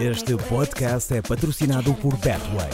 Este podcast é patrocinado por Betway.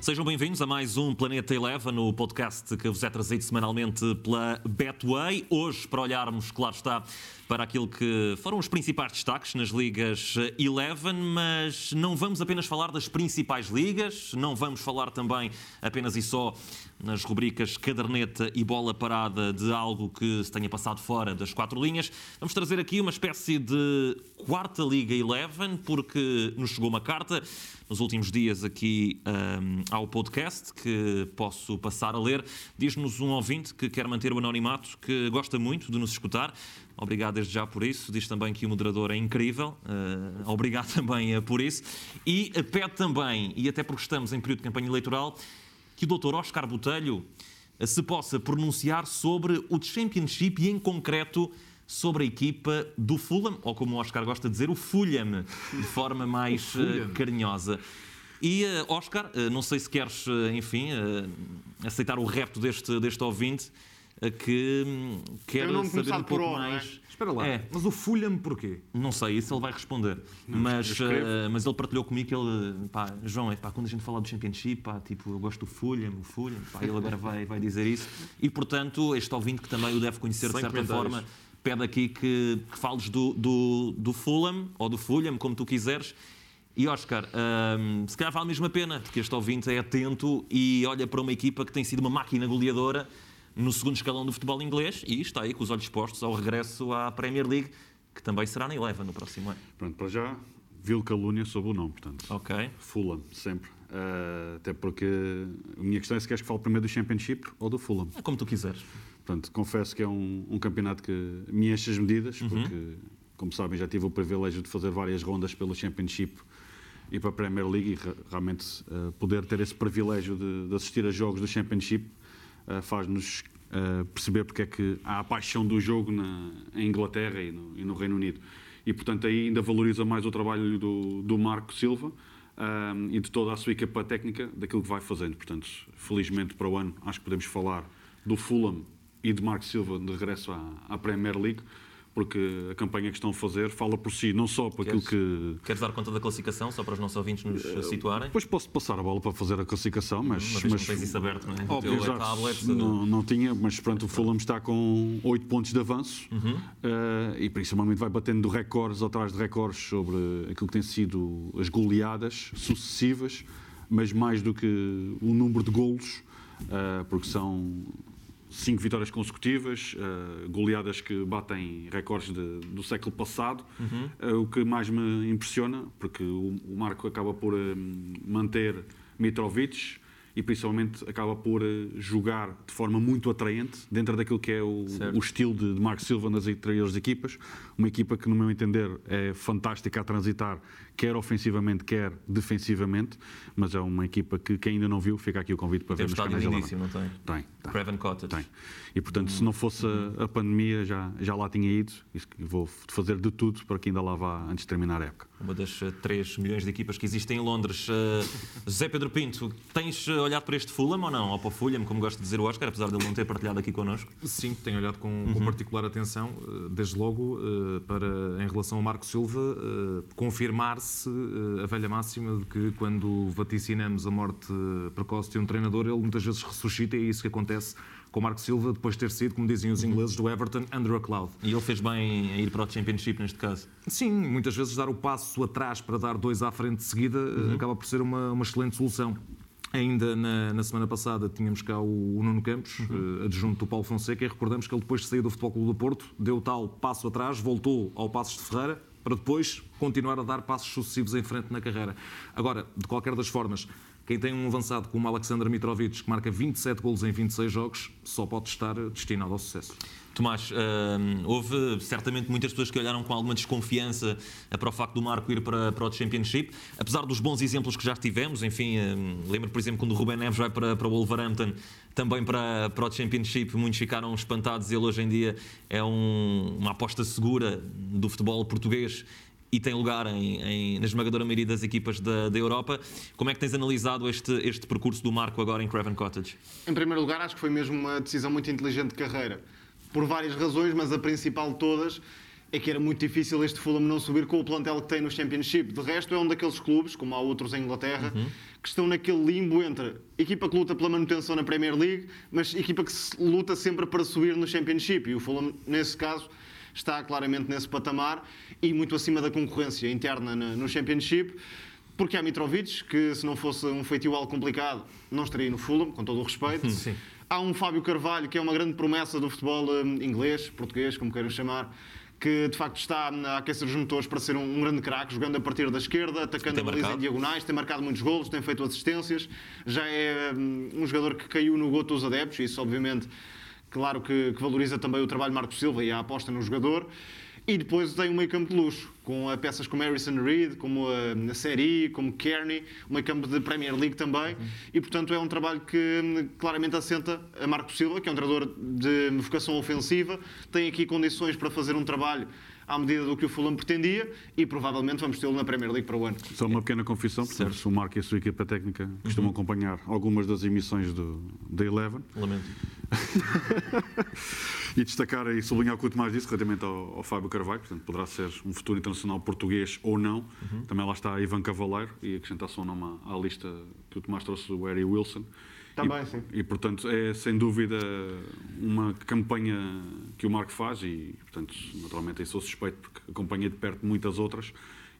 Sejam bem-vindos a mais um Planeta Eleven, o podcast que vos é trazido semanalmente pela Betway. Hoje, para olharmos, claro está, para aquilo que foram os principais destaques nas ligas Eleven, mas não vamos apenas falar das principais ligas, não vamos falar também apenas e só nas rubricas caderneta e bola parada de algo que se tenha passado fora das quatro linhas. Vamos trazer aqui uma espécie de quarta Liga Eleven, porque nos chegou uma carta nos últimos dias aqui um, ao podcast que posso passar a ler. Diz-nos um ouvinte que quer manter o anonimato, que gosta muito de nos escutar. Obrigado desde já por isso. Diz também que o moderador é incrível. Uh, obrigado também uh, por isso. E uh, pede também, e até porque estamos em período de campanha eleitoral, que o Dr. Oscar Botelho se possa pronunciar sobre o Championship e, em concreto, sobre a equipa do Fulham, ou como o Oscar gosta de dizer, o Fulham, de forma mais carinhosa. E, Oscar, não sei se queres, enfim, aceitar o repto deste, deste ouvinte, que um, quer saber um pouco o, mais... É? Espera lá, é. mas o Fulham porquê? Não sei, isso ele vai responder. Não, mas, uh, mas ele partilhou comigo que ele, pá, João, é, pá, quando a gente fala do Championship, pá, tipo, eu gosto do Fulham, o Fulham, pá, ele agora vai, vai dizer isso. E, portanto, este ouvinte que também o deve conhecer de certa forma, pede aqui que, que fales do, do, do Fulham, ou do Fulham, como tu quiseres. E Oscar, um, se calhar vale mesmo a pena, porque este ouvinte é atento e olha para uma equipa que tem sido uma máquina goleadora no segundo escalão do futebol inglês e está aí com os olhos postos ao regresso à Premier League, que também será na Eleven no próximo ano. Pronto, para já, vil calúnia sobre o nome, portanto. Ok. Fulham, sempre. Uh, até porque a minha questão é se queres que fale primeiro do Championship ou do Fulham. É como tu quiseres. Portanto, confesso que é um, um campeonato que me enche as medidas, uhum. porque, como sabem, já tive o privilégio de fazer várias rondas pelo Championship e para a Premier League e realmente uh, poder ter esse privilégio de, de, assistir a jogos do Championship faz-nos uh, perceber porque é que há a paixão do jogo na, em Inglaterra e no, e no, Reino Unido. E, portanto, aí ainda valoriza mais o trabalho do, do Marco Silva um, e de toda a sua equipa técnica daquilo que vai fazendo. Portanto, felizmente para o ano, acho que podemos falar do Fulham e de Marco Silva de regresso à, à Premier League porque a campanha que estão a fazer fala por si, não só por aquilo que. Queres dar conta da classificação, só para os nossos ouvintes nos uh, situarem? Depois posso passar a bola para fazer a classificação, mas. Mas, mas não tens isso aberto, não é? Óbvio, teu tablet, não, não tinha, mas pronto, o Fulham está com 8 pontos de avanço uhum. uh, e principalmente vai batendo recordes atrás de recordes sobre aquilo que tem sido as goleadas sucessivas, mas mais do que o número de golos, uh, porque são cinco vitórias consecutivas, uh, goleadas que batem recordes de, do século passado. Uhum. Uh, o que mais me impressiona, porque o, o Marco acaba por uh, manter Mitrovic e principalmente acaba por jogar de forma muito atraente dentro daquilo que é o, o estilo de, de Marco Silva nas anteriores equipas. Uma equipa que, no meu entender, é fantástica a transitar quer ofensivamente, quer defensivamente, mas é uma equipa que quem ainda não viu, fica aqui o convite para tem ver nos canais início, não tem? Tem. tem Craven Cottage. Tem. E, portanto, se não fosse a, a pandemia, já, já lá tinha ido e vou fazer de tudo para que ainda lá vá antes de terminar a época. Uma das 3 eh, milhões de equipas que existem em Londres. Uh, José Pedro Pinto, tens eh, olhado para este Fulham ou não? Ou para o Fulham, como gosta de dizer o Oscar, apesar de ele não ter partilhado aqui connosco? Sim, tenho olhado com, uhum. com particular atenção, desde logo, uh, para, em relação ao Marco Silva, uh, confirmar-se velha máxima de que quando vaticinamos a morte precoce de um treinador, ele muitas vezes ressuscita e é isso que acontece com o Marco Silva, depois de ter sido, como dizem os ingleses, do Everton, under a cloud. E ele fez bem em ir para o Championship neste caso? Sim, muitas vezes dar o passo atrás para dar dois à frente de seguida uhum. acaba por ser uma, uma excelente solução. Ainda na, na, semana passada tínhamos cá o, o Nuno Campos, uhum. uh, adjunto do Paulo Fonseca, e recordamos que ele depois de sair do Futebol Clube do Porto, deu tal passo atrás, voltou ao Passos de Ferreira, para depois continuar a dar passos sucessivos em frente na carreira. Agora, de qualquer das formas, quem tem um avançado como Alexander Mitrovic, que marca 27 golos em 26 jogos, só pode estar destinado ao sucesso. Tomás, uh, houve certamente muitas pessoas que olharam com alguma desconfiança para o facto do Marco ir para, para o Championship, apesar dos bons exemplos que já tivemos. Enfim, uh, lembro, por exemplo, quando o Ruben Neves vai para, para o Wolverhampton, também para, para o Championship, muitos ficaram espantados. Ele hoje em dia é um, uma aposta segura do futebol português e tem lugar em, em, na esmagadora maioria das equipas da, da, Europa. Como é que tens analisado este, este percurso do Marco agora em Craven Cottage? Em primeiro lugar, acho que foi mesmo uma decisão muito inteligente de carreira. Por várias razões, mas a principal de todas é que era muito difícil este Fulham não subir com o plantel que tem no Championship. De resto, é um daqueles clubes, como há outros em Inglaterra, uhum. que estão naquele limbo entre equipa que luta pela manutenção na Premier League, mas equipa que luta sempre para subir no Championship. E o Fulham, nesse caso, está claramente nesse patamar e muito acima da concorrência interna no Championship. Porque há Mitrovic, que se não fosse um feitio algo complicado, não estaria no Fulham, com todo o respeito. Sim. Há um Fábio Carvalho, que é uma grande promessa do futebol hum, inglês, português, como queiram chamar, que de facto está a aquecer os motores para ser um, um grande craque, jogando a partir da esquerda, atacando a baliza em diagonais, tem marcado muitos golos, tem feito assistências, já é um, um jogador que caiu no goto dos adeptos, e isso obviamente, claro que, que valoriza também o trabalho de Marco Silva e a aposta no jogador. E depois tem um meio campo de luxo, com peças como Harrison Reed, como a, Série, como Kearney, um meio campo de Premier League também. Uhum. E, portanto, é um trabalho que claramente assenta a Marco Silva, que é um treinador de vocação ofensiva, tem aqui condições para fazer um trabalho à medida do que o Fulham pretendia e provavelmente vamos tê-lo na Premier League para o ano. Só uma pequena confissão, se o Marco e a sua equipa técnica costumam uhum. acompanhar algumas das emissões do, da Eleven. Lamento. e destacar e sublinhar o que o Tomás disse relativamente ao, ao, Fábio Carvalho, portanto, poderá ser um futuro internacional português ou não. Uhum. Também lá está Ivan Cavaleiro e acrescentar só o nome à, à lista que o Tomás trouxe, o Harry Wilson. Também, e, sim. E, portanto, é sem dúvida uma campanha que o Marco faz e, portanto, naturalmente eu sou suspeito porque acompanhei de perto muitas outras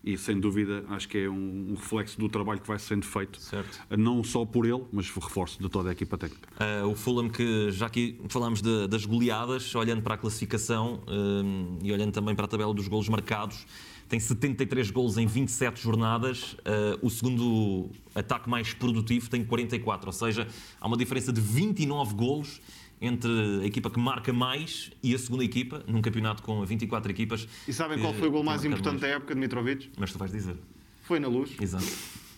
e sem dúvida acho que é um, um, reflexo do trabalho que vai sendo feito, certo. não só por ele, mas reforço de toda a equipa técnica. Uh, o Fulham, que já aqui falámos de, das goleadas, olhando para a classificação uh, e olhando também para a tabela dos golos marcados, tem 73 golos em 27 jornadas. Uh, o segundo ataque mais produtivo tem 44, ou seja, há uma diferença de 29 golos entre a equipa que marca mais e a segunda equipa, num campeonato com 24 equipas. E sabem qual foi o gol mais importante mais. da época de Mitrovic? Mas tu vais dizer. Foi na luz. Exato.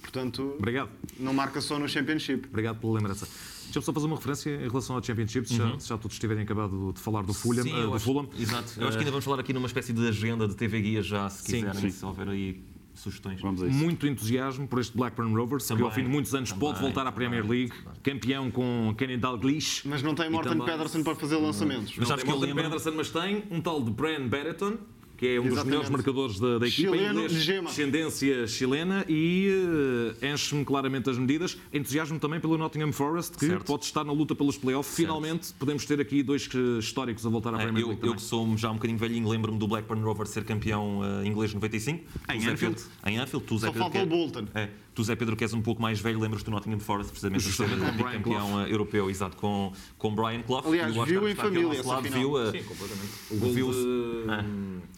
Portanto, Obrigado. não marca só no Championship. Obrigado pela lembrança. Deixa-me só fazer uma referência em relação ao Championship, se, uhum. já, se já todos tiverem acabado de falar do Fulham. Sim, uh, do acho, Fulham. Exato. Eu acho que ainda vamos falar aqui numa espécie de agenda de TV Guia já, se quiserem, sim, sim. se houver aí sugestões. Vamos a isso. Muito entusiasmo por este Blackburn Rovers, também, que ao fim de muitos anos também, pode voltar à Premier League, campeão com Kenny Dalglish. Mas não tem Morten Pedersen para fazer lançamentos. Mas não tem Morten Pedersen, mas tem um tal de Bran Barretton, que é um Exatamente. dos melhores marcadores da, da equipa, Chileno, inglês, de descendência chilena, e uh, enche-me claramente as medidas. Entusiasmo também pelo Nottingham Forest, que certo. pode estar na luta pelos playoffs. Finalmente podemos ter aqui dois históricos a voltar à é, Premier League. Eu, eu que sou já um bocadinho velhinho, lembro-me do Blackburn Rovers ser campeão uh, inglês 95. Em Anfield. Em Anfield, tu, Zé Só falta o Bolton. É, Tu, Zé Pedro, que és um pouco mais velho, lembras do Nottingham Forest, precisamente, de campeão europeu, exato, com, com Brian Clough. Aliás, viu em família essa lado, viu Sim, completamente. O gol viu de...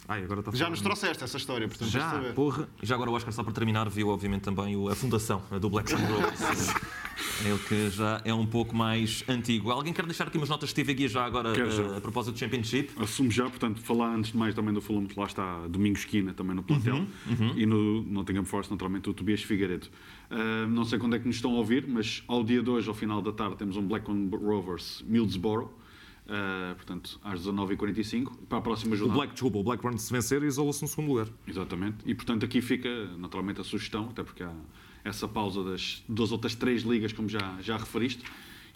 Ah. Ai, agora está Já nos trouxeste essa história, portanto, já, porra. E já agora o Oscar, só para terminar, viu, obviamente, também a fundação do Black Sun Rovers. Ele que já é um pouco mais antigo. Alguém quer deixar aqui umas notas de TV Guia já agora uh, a propósito do Championship? Assumo já, portanto, falar antes de mais também do Fulham, lá está Domingos Esquina também no plantel uhum, uhum. e no Nottingham Forest, naturalmente, o Tobias Figueiredo. Uh, não sei quando é que nos estão a ouvir, mas ao dia de hoje, ao final da tarde, temos um Blackburn Rovers Middlesbrough. Uh, portanto, às 19h45, para a próxima jornada. O Black, desculpa, o Blackburn se vencer isola-se no segundo lugar. Exatamente. E, portanto, aqui fica naturalmente a sugestão, até porque há essa pausa das duas outras três ligas, como já, já referiste.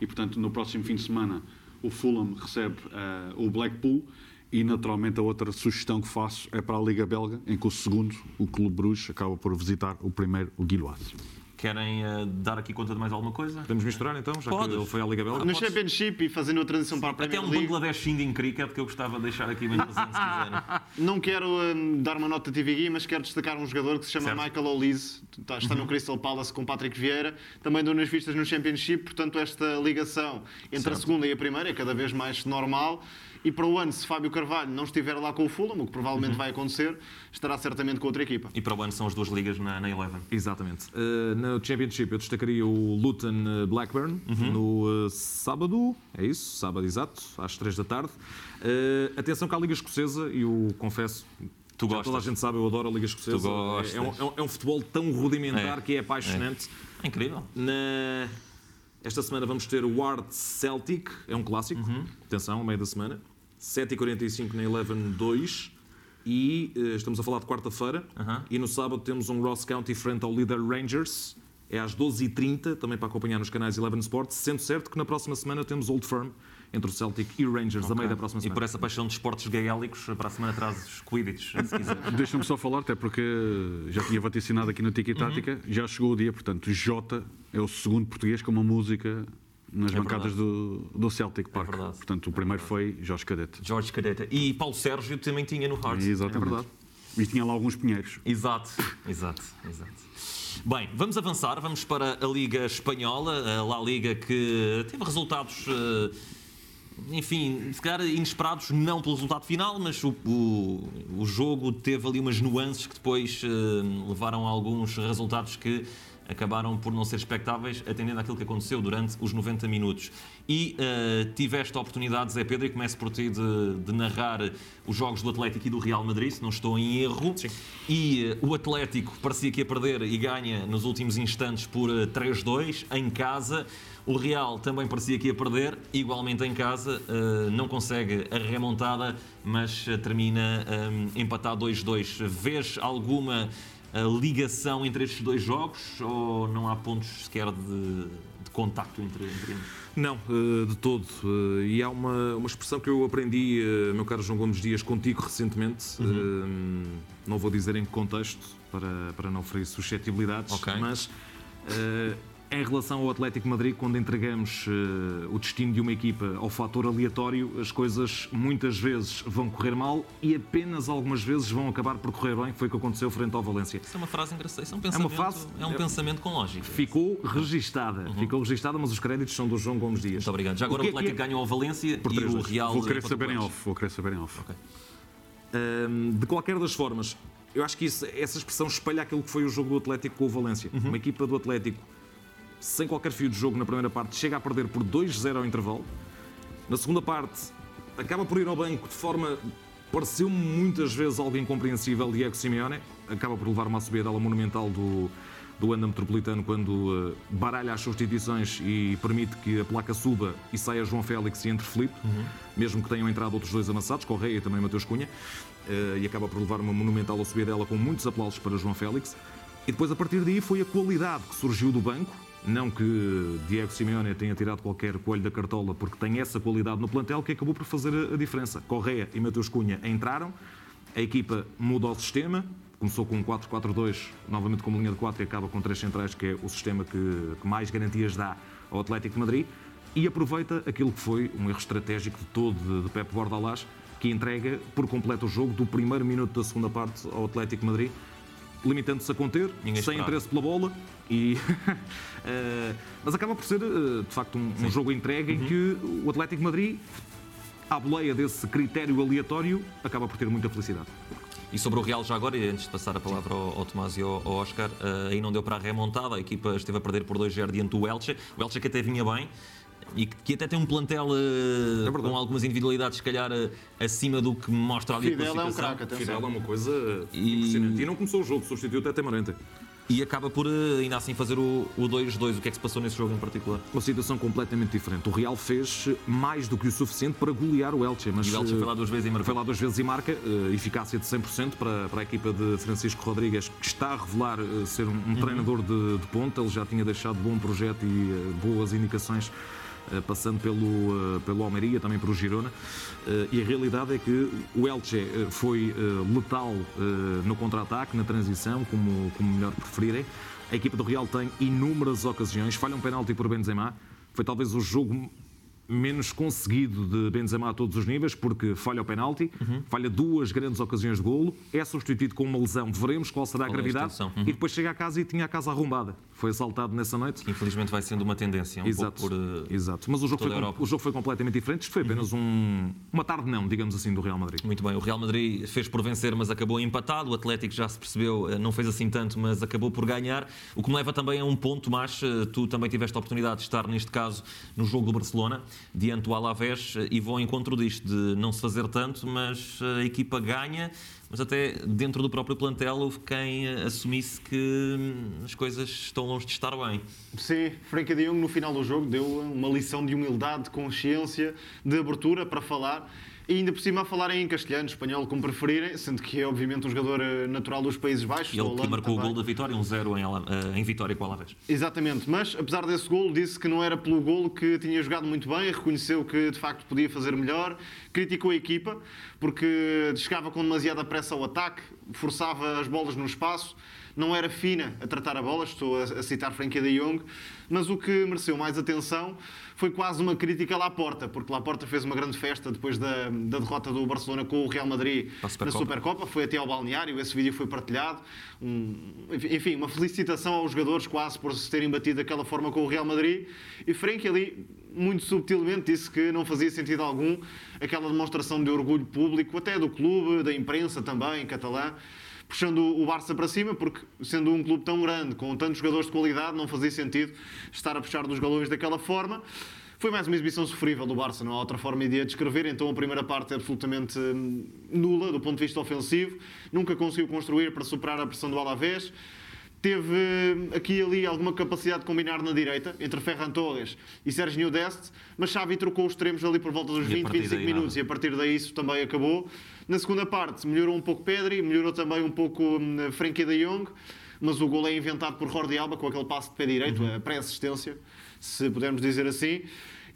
E, portanto, no próximo fim de semana, o Fulham recebe uh, o Blackpool. E, naturalmente, a outra sugestão que faço é para a Liga Belga, em que o segundo, o Clube Bruges, acaba por visitar o primeiro, o Guilhoise. Querem uh, dar aqui conta de mais alguma coisa? Podemos misturar então, já Podes. que ele foi à Liga Belga? No Championship e fazendo a transição para a Premier Até um Bangladesh Indian Cricket que eu gostava de deixar aqui bem presente, se quiserem. Não quero um, dar uma nota TV Guia, mas quero destacar um jogador que se chama certo. Michael O'Lees, está, está uhum. no Crystal Palace com Patrick Vieira, também deu nas vistas no Championship, portanto esta ligação entre certo. a segunda e a primeira é cada vez mais normal. E para o ano, se Fábio Carvalho não estiver lá com o Fulham, o que provavelmente uhum. vai acontecer, estará certamente com outra equipa. E para o ano são as duas ligas na, na Eleven. Exatamente. Uh, no Championship eu destacaria o Luton eh, Blackburn uhum. no uh, sábado, é isso, sábado exato, às 3 da tarde. Uh, atenção que a Liga Escocesa, e eu confesso, Tu gostas. Toda a gente sabe, eu adoro a Liga Escocesa. É, é, um, é, um, futebol tão rudimentar é. que é apaixonante. É, é incrível. Na... Esta semana vamos ter o Ward Celtic, é um clássico. Uhum. Atenção, meio da semana. 7h45 na Eleven 2. e uh, estamos a falar de quarta-feira. Uh -huh. E no sábado temos um Ross County frente ao líder Rangers. É às 12h30, também para acompanhar nos canais Eleven Sports. Sendo certo que na próxima semana temos Old Firm entre o Celtic e o Rangers, okay. a meio da próxima semana. E por essa paixão de esportes gaélicos, para a semana atrás os Quidditch, se quiser. Deixa-me só falar, até porque já tinha vaticinado aqui no Tiki Tática, uhum. já chegou o dia, portanto, Jota é o segundo português com uma música nas é bancadas do, do, Celtic Park. É Portanto, o primeiro é foi Jorge Cadete. Jorge Cadete. E Paulo Sérgio também tinha no Hearts. Exatamente. É verdade. E tinha lá alguns pinheiros. Exato, exato, exato. Bem, vamos avançar, vamos para a Liga Espanhola, a La Liga que teve resultados. Enfim, se calhar inesperados, não pelo resultado final, mas o, o, o jogo teve ali umas nuances que depois uh, levaram a alguns resultados que acabaram por não ser expectáveis, atendendo àquilo que aconteceu durante os 90 minutos. E uh, tiveste a oportunidade, Zé Pedro, e começo por ti de, de, narrar os jogos do Atlético e do Real Madrid, se não estou em erro. Sim. E uh, o Atlético parecia que ia perder e ganha nos últimos instantes por uh, eh, 3-2 em casa. O Real também parecia que ia perder, igualmente em casa, não consegue a remontada, mas termina empatado 2-2. Vês alguma ligação entre estes dois jogos ou não há pontos sequer de, de contacto entre, entre eles? Não, eh, de todo. Eh, e há uma, uma expressão que eu aprendi, eh, meu caro João Gomes Dias, contigo recentemente. Uhum. Não vou dizer em que contexto, para, para não ferir suscetibilidades, okay. mas em relação ao Atlético Madrid, quando entregamos uh, o destino de uma equipa ao fator aleatório, as coisas muitas vezes vão correr mal e apenas algumas vezes vão acabar por correr bem. Foi o que aconteceu frente ao Valência. Isso é uma frase engraçada. Isso é um pensamento, é uma frase, é um é, pensamento com lógica. Ficou registada. Uhum. Ficou registada, mas os créditos são do João Gomes Dias. Muito obrigado. Já agora o, o Atlético é... ganhou ao Valência por e o Real... Vou querer saber em off. Vou querer saber em off. Okay. Um, de qualquer das formas, eu acho que isso, essa expressão espelha aquilo que foi o jogo do Atlético com o Valência. Uhum. Uma equipa do Atlético sem qualquer fio de jogo na primeira parte, chega a perder por 2-0 ao intervalo. Na segunda parte, acaba por ir ao banco de forma. pareceu-me muitas vezes algo incompreensível. Diego Simeone acaba por levar uma subida monumental do, do Anda Metropolitano quando uh, baralha as substituições e permite que a placa suba e saia João Félix e entre Felipe, uhum. mesmo que tenham entrado outros dois amassados, Correia e também Mateus Cunha, uh, e acaba por levar uma monumental subida dela com muitos aplausos para João Félix. E depois, a partir daí, foi a qualidade que surgiu do banco, não que Diego Simeone tenha tirado qualquer coelho da cartola, porque tem essa qualidade no plantel que acabou por fazer a diferença. Correia e Mateus Cunha entraram, a equipa muda o sistema, começou com um 4-4-2, novamente com uma linha de 4 e acaba com três centrais, que é o sistema que, que mais garantias dá ao Atlético de Madrid, e aproveita aquilo que foi um erro estratégico de todo de, de Pep que entrega por completo o jogo do primeiro minuto da segunda parte ao Atlético de Madrid, limitando-se a conter, Ninguém sem esperava. interesse pela bola. E, uh, mas acaba por ser, uh, de facto, um, um jogo entregue uhum. em que o Atlético Madrid, à boleia desse critério aleatório, acaba por ter muita felicidade. E sobre o Real já agora, e antes de passar a palavra ao, ao Tomás e ao, ao Oscar, uh, aí não deu para a remontada, a equipa esteve a perder por 2-0 diante do Elche. O Elche que até vinha bem, e que, até tem um plantel uh, é com algumas individualidades, se calhar, uh, acima do que mostra ali Fidel a classificação. É um craque, Fidel é uma coisa e... impressionante. E não começou o jogo, substituiu até Marente. E acaba por uh, ainda assim fazer o 2-2. O que é que se passou nesse jogo em particular? Uma situação completamente diferente. O Real fez mais do que o suficiente para golear o Elche. Mas, e o Elche foi lá duas vezes e marcou. Foi lá duas vezes e marca. eficácia de 100% para, para a equipa de Francisco Rodrigues, que está a revelar ser um, um uhum. treinador de, de ponta. Ele já tinha deixado bom projeto e boas indicações eh, passando pelo, eh, pelo Almeria, também pelo Girona. Eh, e a realidade é que o Elche foi letal no contra-ataque, na transição, como, como melhor preferirem. A equipa do Real tem inúmeras ocasiões, falha um penalti por Benzema. Foi talvez o jogo menos conseguido de Benzema a todos os níveis, porque falha o penalti, uhum. falha duas grandes ocasiões de golo, é substituído com uma lesão, veremos qual será a qual é gravidade, a uhum. e depois chega a casa e tinha a casa arrombada. Foi assaltado nessa noite. Infelizmente vai sendo uma tendência, um Exato. pouco por uh, Exato. Mas o jogo, foi, o jogo foi completamente diferente, isto foi apenas uhum. um, uma tarde não, digamos assim, do Real Madrid. Muito bem, o Real Madrid fez por vencer, mas acabou empatado, o Atlético já se percebeu, eh, não fez assim tanto, mas acabou por ganhar, o que me leva também a um ponto, mas eh, tu também tiveste a oportunidade de estar, neste caso, no jogo do Barcelona, diante do Alavés Alavés e vão ao encontro disto, de não se fazer tanto, mas a equipa ganha, mas até dentro do próprio plantel houve quem assumisse que hum, as coisas estão longe de estar bem. Sim, Frank de Jong no final do jogo deu uma lição de humildade, de consciência, de abertura para falar E ainda por cima a falarem em castelhano, espanhol, como preferirem, sendo que é obviamente um jogador eh, natural dos Países Baixos. Ele que marcou o também. gol da vitória, um 0 em, eh, em vitória com o Alavés. Exatamente, mas apesar desse golo, disse que não era pelo golo que tinha jogado muito bem, reconheceu que de facto podia fazer melhor, criticou a equipa porque chegava com demasiada pressa ao ataque, forçava as bolas no espaço, não era fina a tratar a bola, estou a, a citar Frankie de Jong, mas o que mereceu mais atenção foi quase uma crítica à Laporta, porque Laporta fez uma grande festa depois da, da derrota do Barcelona com o Real Madrid Para a Supercopa. na Supercopa, foi até ao balneário, esse vídeo foi partilhado. Um, enfim, uma felicitação aos jogadores quase por se terem batido daquela forma com o Real Madrid. E Frenkie ali, muito subtilmente, disse que não fazia sentido algum aquela demonstração de orgulho público, até do clube, da imprensa também, catalã, puxando o Barça para cima, porque sendo um clube tão grande, com tantos jogadores de qualidade, não fazia sentido estar a puxar dos galões daquela forma. Foi mais uma exibição sofrível do Barça, não há outra forma de a descrever. Então a primeira parte é absolutamente hum, nula do ponto de vista ofensivo. Nunca conseguiu construir para superar a pressão do Alavés. Teve hum, aqui e ali alguma capacidade de combinar na direita, entre Ferran Torres e Sérgio Deste, mas Xavi trocou os extremos ali por volta dos E a 20, partir 25 daí minutos nada. e a partir daí isso também acabou. Na segunda parte melhorou um pouco Pedri, melhorou também um pouco hum, Frenkie de Jong, mas o gol é inventado por Jordi Alba com aquele passo de pé direito, Uhum. a pré-assistência, se pudermos dizer assim.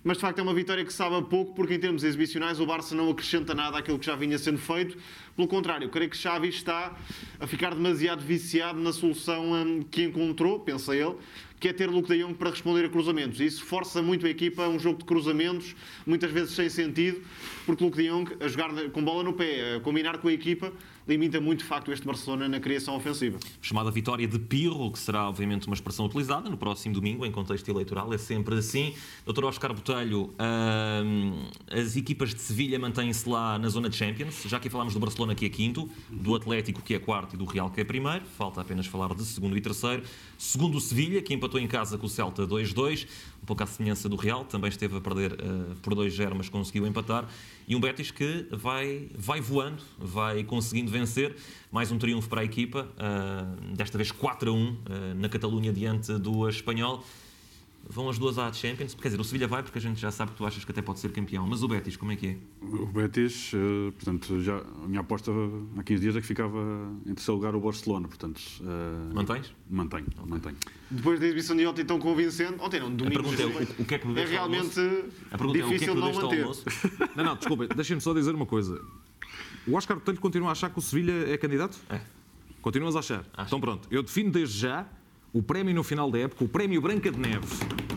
Mas de facto é uma vitória que sabe a pouco, porque em termos exibicionais o Barça não acrescenta nada àquilo que já vinha sendo feito. Pelo contrário, creio que Xavi está a ficar demasiado viciado na solução hum, que encontrou, pensa ele, que é ter Luke de Jong para responder a cruzamentos. Isso força muito a equipa a um jogo de cruzamentos, muitas vezes sem sentido, porque Luke de Jong, a jogar com bola no pé, a combinar com a equipa, limita muito de facto este Barcelona na criação ofensiva. chamada Vitória de Pirro, que será obviamente uma expressão utilizada no próximo domingo em contexto eleitoral, é sempre assim. Dr. Oscar Botelho, hum, as equipas de Sevilha mantêm-se lá na zona de Champions, já que falámos do Barcelona que é quinto, do Atlético que é quarto e do Real que é primeiro, falta apenas falar de segundo e terceiro. Segundo o Sevilha, que empatou em casa com o Celta 2-2, um pouco à semelhança do Real, também esteve a perder eh, por 2-0, mas conseguiu empatar. E um Betis que vai, vai voando, vai conseguindo vencer. Mais um triunfo para a equipa, ah, desta vez 4 a 1 ah, na Catalunha diante do Espanhol. Vão as duas à Champions, quer dizer, o Sevilha vai porque a gente já sabe que tu achas que até pode ser campeão, mas o Betis, como é que é? O Betis, eh, portanto, já, a minha aposta há 15 dias é que ficava em terceiro lugar o Barcelona, portanto, eh, Mantens? mantenho, mantenho. Depois da exibição de ontem tão convincente, ontem não, A domingo. pergunta é o, o que é que é bebeste ao realmente? A pergunta é o que é que difícil de não manter. Não, não, desculpa, deixem-me só dizer uma coisa. O Oscar Botelho continua a achar que o Sevilha é candidato? É. Continuas a achar? Então pronto, eu defino desde já o prémio no final da época, o prémio Branca de Neve,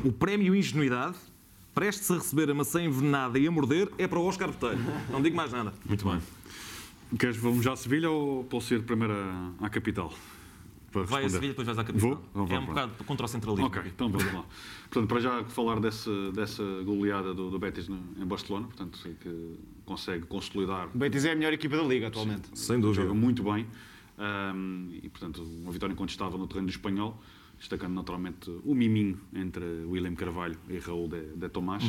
o prémio Ingenuidade, prestes a receber a maçã envenenada e a morder, é para o Oscar Botelho. Não digo mais nada. Muito bem. Queres vamos já a Sevilha ou posso ir primeiro à, à capital? Para Vai a? Sevilha, depois vais à capital. Vou? Então vá, é um pronto. bocado contra o centralismo. Ok, então vamos lá. Portanto, para já falar dessa, dessa goleada do, do Betis no- em Barcelona, portanto, sei que consegue consolidar O Betis é a melhor equipa da Liga atualmente. Sem dúvida. joga muito bem ahm, e, portanto, uma vitória incontestável no terreno do espanhol, destacando naturalmente o miminho entre William Carvalho e Raul de, de Tomás.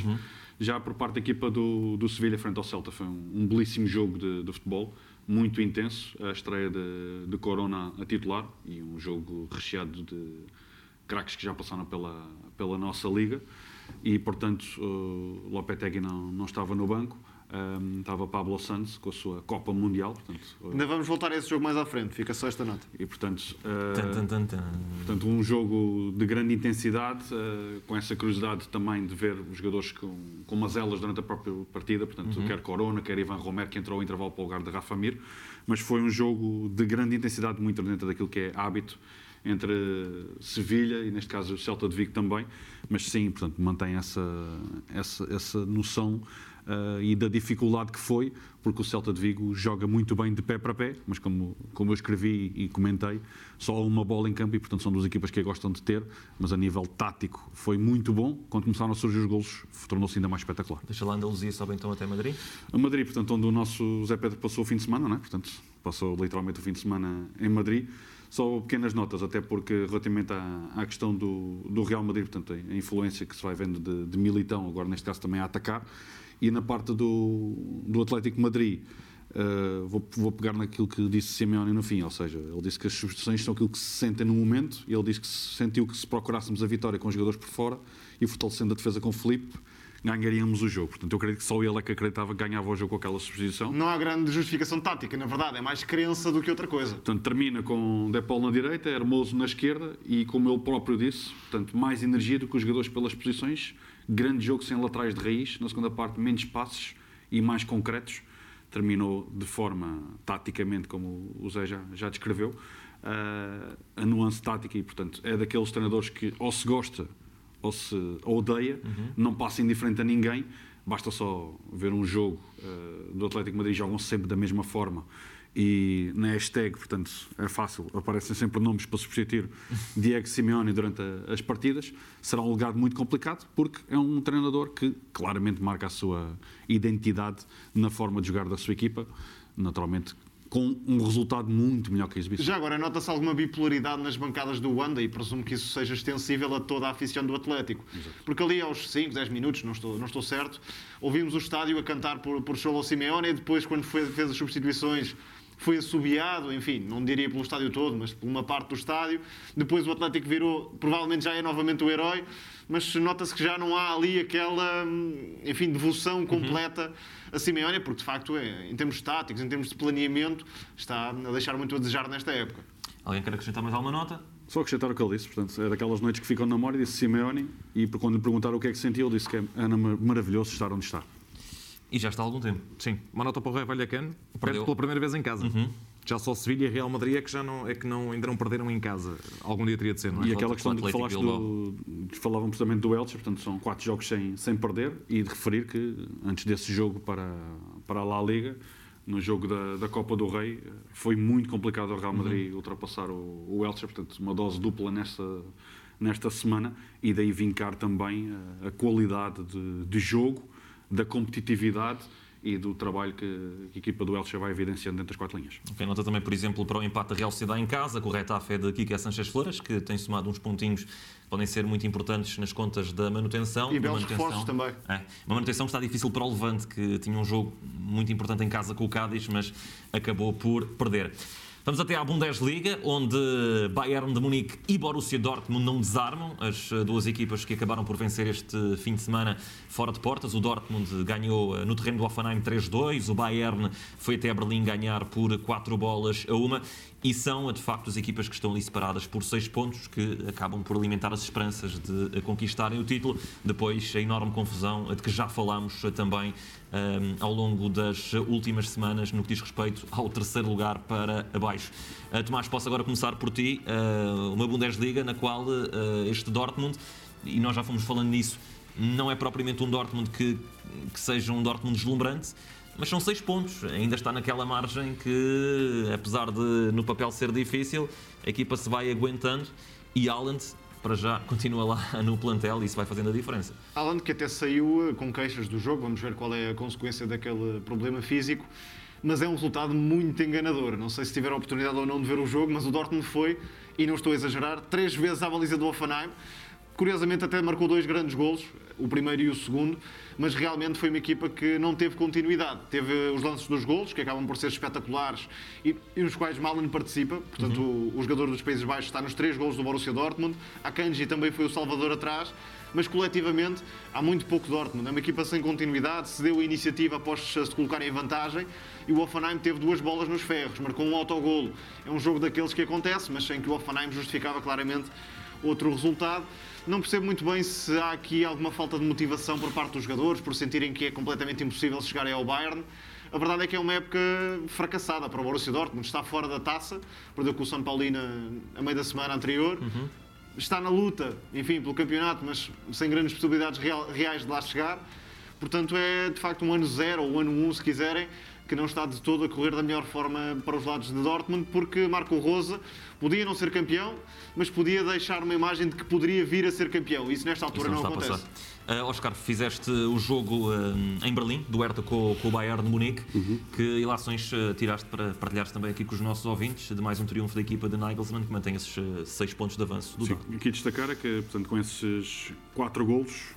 Já por parte da equipa do, do Sevilha frente ao Celta foi um, um belíssimo jogo de, de futebol, muito intenso, a estreia de, de Corona a titular e um jogo recheado de craques que já passaram pela, pela nossa liga e, portanto, o Lopetegui não, não estava no banco. Ahm, estava Pablo Santos com a sua Copa Mundial, portanto, Ainda vamos voltar a esse jogo mais à frente, fica só esta nota. e portanto, Tan, tan, tan, tan. portanto um jogo de grande intensidade, ah, com essa curiosidade também de ver os jogadores com, com umas elas durante a própria partida, portanto, quer Corona, quer Ivan Romero, que entrou ao intervalo para o lugar de Rafa Mir, mas foi um jogo de grande intensidade, muito dentro daquilo que é hábito entre Sevilha e neste caso o Celta de Vigo também, mas sim, portanto, mantém essa, essa, essa noção ah, e da dificuldade que foi, porque o Celta de Vigo joga muito bem de pé para pé, mas como, como eu escrevi e comentei, só há uma bola em campo e, portanto, são duas equipas que gostam de ter, mas a nível tático foi muito bom. Quando começaram a surgir os golos, tornou-se ainda mais espetacular. Deixa lá a Andaluzia, sobe então até Madrid. A Madrid, portanto, onde o nosso Zé Pedro passou o fim de semana, não é? Portanto, passou literalmente o fim de semana em Madrid. Só pequenas notas, até porque relativamente à, à questão do, do Real Madrid, portanto, a influência que se vai vendo de, de Militão, agora neste caso também a atacar, e na parte do, do Atlético Madrid, eh, vou, vou pegar naquilo que disse Simeone no fim, ou seja, ele disse que as substituições são aquilo que se sentem no momento, e ele disse que se sentiu que se procurássemos a vitória com os jogadores por fora e fortalecendo a defesa com o Felipe, ganharíamos o jogo. Portanto, eu acredito que só ele é que acreditava que ganhava o jogo com aquela substituição. Não há grande justificação tática, na verdade, é mais crença do que outra coisa. Portanto, termina com Depol na direita, Hermoso na esquerda e, como ele próprio disse, portanto, mais energia do que os jogadores pelas posições. Grande jogo sem laterais de raiz. Na segunda parte, menos passos e mais concretos. Terminou de forma, taticamente, como o Zé já, já descreveu, uh, a nuance tática e, portanto, é daqueles treinadores que ou se gosta ou se odeia, uhum. não passa indiferente a ninguém. Basta só ver um jogo uh, do Atlético Madrid, jogam sempre da mesma forma. E na hashtag, portanto, é fácil, aparecem sempre nomes para substituir Diego Simeone durante a, as partidas. Será um legado muito complicado, porque é um treinador que claramente marca a sua identidade na forma de jogar da sua equipa. Naturalmente, com um resultado muito melhor que a exibição. Já agora, nota-se alguma bipolaridade nas bancadas do Wanda e presumo que isso seja extensível a toda a afição do Atlético. Exato. Porque ali aos 5, 10 minutos, não estou, não estou certo, ouvimos o estádio a cantar por, por Cholo Simeone e depois, quando foi, fez as substituições, foi assobiado, enfim, não diria pelo estádio todo, mas por uma parte do estádio. Depois o Atlético virou, provavelmente já é novamente o herói mas nota-se que já não há ali aquela, enfim, devoção completa uhum. a Simeone, porque de facto, é, em termos táticos, em termos de planeamento, está a deixar muito a desejar nesta época. Alguém quer acrescentar mais alguma nota? Só acrescentar o que ele disse, portanto, é daquelas noites que ficam na memória, disse Simeone, e quando lhe perguntaram o que é que sentiu, ele disse que é maravilhoso estar onde está. E já está há algum tempo. Sim, uma nota para o Rei Vallecano, perde pela primeira vez em casa. Uhum. Já só Sevilha e Real Madrid é que já não, é que não, ainda não perderam em casa. Algum dia teria de ser, não é? E aquela questão de que falaste do, falavam precisamente do Elche, portanto são quatro jogos sem, sem perder e de referir que antes desse jogo para, para a La Liga, no jogo da, da Copa do Rei, foi muito complicado ao Real Madrid uhum. ultrapassar o, o Elche, portanto uma dose dupla nesta, nesta semana e daí vincar também a, a qualidade de, de jogo, da competitividade e do trabalho que a equipa do Elche vai evidenciando dentro das quatro linhas. Okay, nota também, por exemplo, para o empate da Real Sociedade em casa, com o Retafe é de Kike Sanchez Flores, que tem somado uns pontinhos que podem ser muito importantes nas contas da manutenção. E belos reforços também. É, uma manutenção que está difícil para o Levante, que tinha um jogo muito importante em casa com o Cádiz, mas acabou por perder. Vamos até à Bundesliga, onde Bayern de Munique e Borussia Dortmund não desarmam, as duas equipas que acabaram por vencer este fim de semana fora de portas. O Dortmund ganhou eh, no terreno do Offenheim 3-2, o Bayern foi até Berlim ganhar por 4 bolas a uma e são de facto as equipas que estão ali separadas por 6 pontos que acabam por alimentar as esperanças de conquistarem o título. Depois a enorme confusão de que já falámos também um, ao longo das últimas semanas no que diz respeito ao terceiro lugar para abaixo. Uh, Tomás, posso agora começar por ti, uh, uma Bundesliga na qual uh, este Dortmund, e nós já fomos falando nisso, não é propriamente um Dortmund que, que seja um Dortmund deslumbrante, mas são seis pontos. Ainda está naquela margem que, apesar de no papel ser difícil, a equipa se vai aguentando e Haaland para já continua lá no plantel e isso vai fazendo a diferença. Haaland que até saiu eh, com queixas do jogo, vamos ver qual é a consequência daquele problema físico, mas é um resultado muito enganador. Não sei se tiveram a oportunidade ou não de ver o jogo, mas o Dortmund foi, e não estou a exagerar, três vezes à baliza do Offenheim. Curiosamente até marcou dois grandes golos, o primeiro e o segundo, mas realmente foi uma equipa que não teve continuidade. Teve os lances dos golos, que acabam por ser espetaculares e, e nos quais Malen participa. Portanto, uhum. o, o, jogador dos Países Baixos está nos três golos do Borussia Dortmund. A Kanji também foi o salvador atrás. Mas coletivamente há muito pouco Dortmund. É uma equipa sem continuidade, cedeu a iniciativa após se colocarem em vantagem e o Offenheim teve duas bolas nos ferros, marcou um autogolo. É um jogo daqueles que acontece, mas sem que o Offenheim justificava claramente outro resultado. Não percebo muito bem se há aqui alguma falta de motivação por parte dos jogadores, por sentirem que é completamente impossível chegarem ao Bayern. A verdade é que é uma época fracassada para o Borussia Dortmund. Está fora da taça, perdeu com o São Paulino a meio da semana anterior. Uhum. Está na luta, enfim, pelo campeonato, mas sem grandes possibilidades reais de lá chegar. Portanto, é de facto um ano zero ou um ano um, se quiserem, que não está de todo a correr da melhor forma para os lados de Dortmund, porque Marco Rosa podia não ser campeão, mas podia deixar uma imagem de que poderia vir a ser campeão. Isso nesta altura Isso não, não acontece. Uh, Oscar, fizeste o jogo uh, em Berlim, do Hertha com, com o Bayern de Munique. Uhum. Que ilações uh, tiraste para partilhares também aqui com os nossos ouvintes de mais um triunfo da equipa de Nagelsmann, que mantém esses seis pontos de avanço do Sim, Aqui destacar é que, portanto, com esses quatro golos,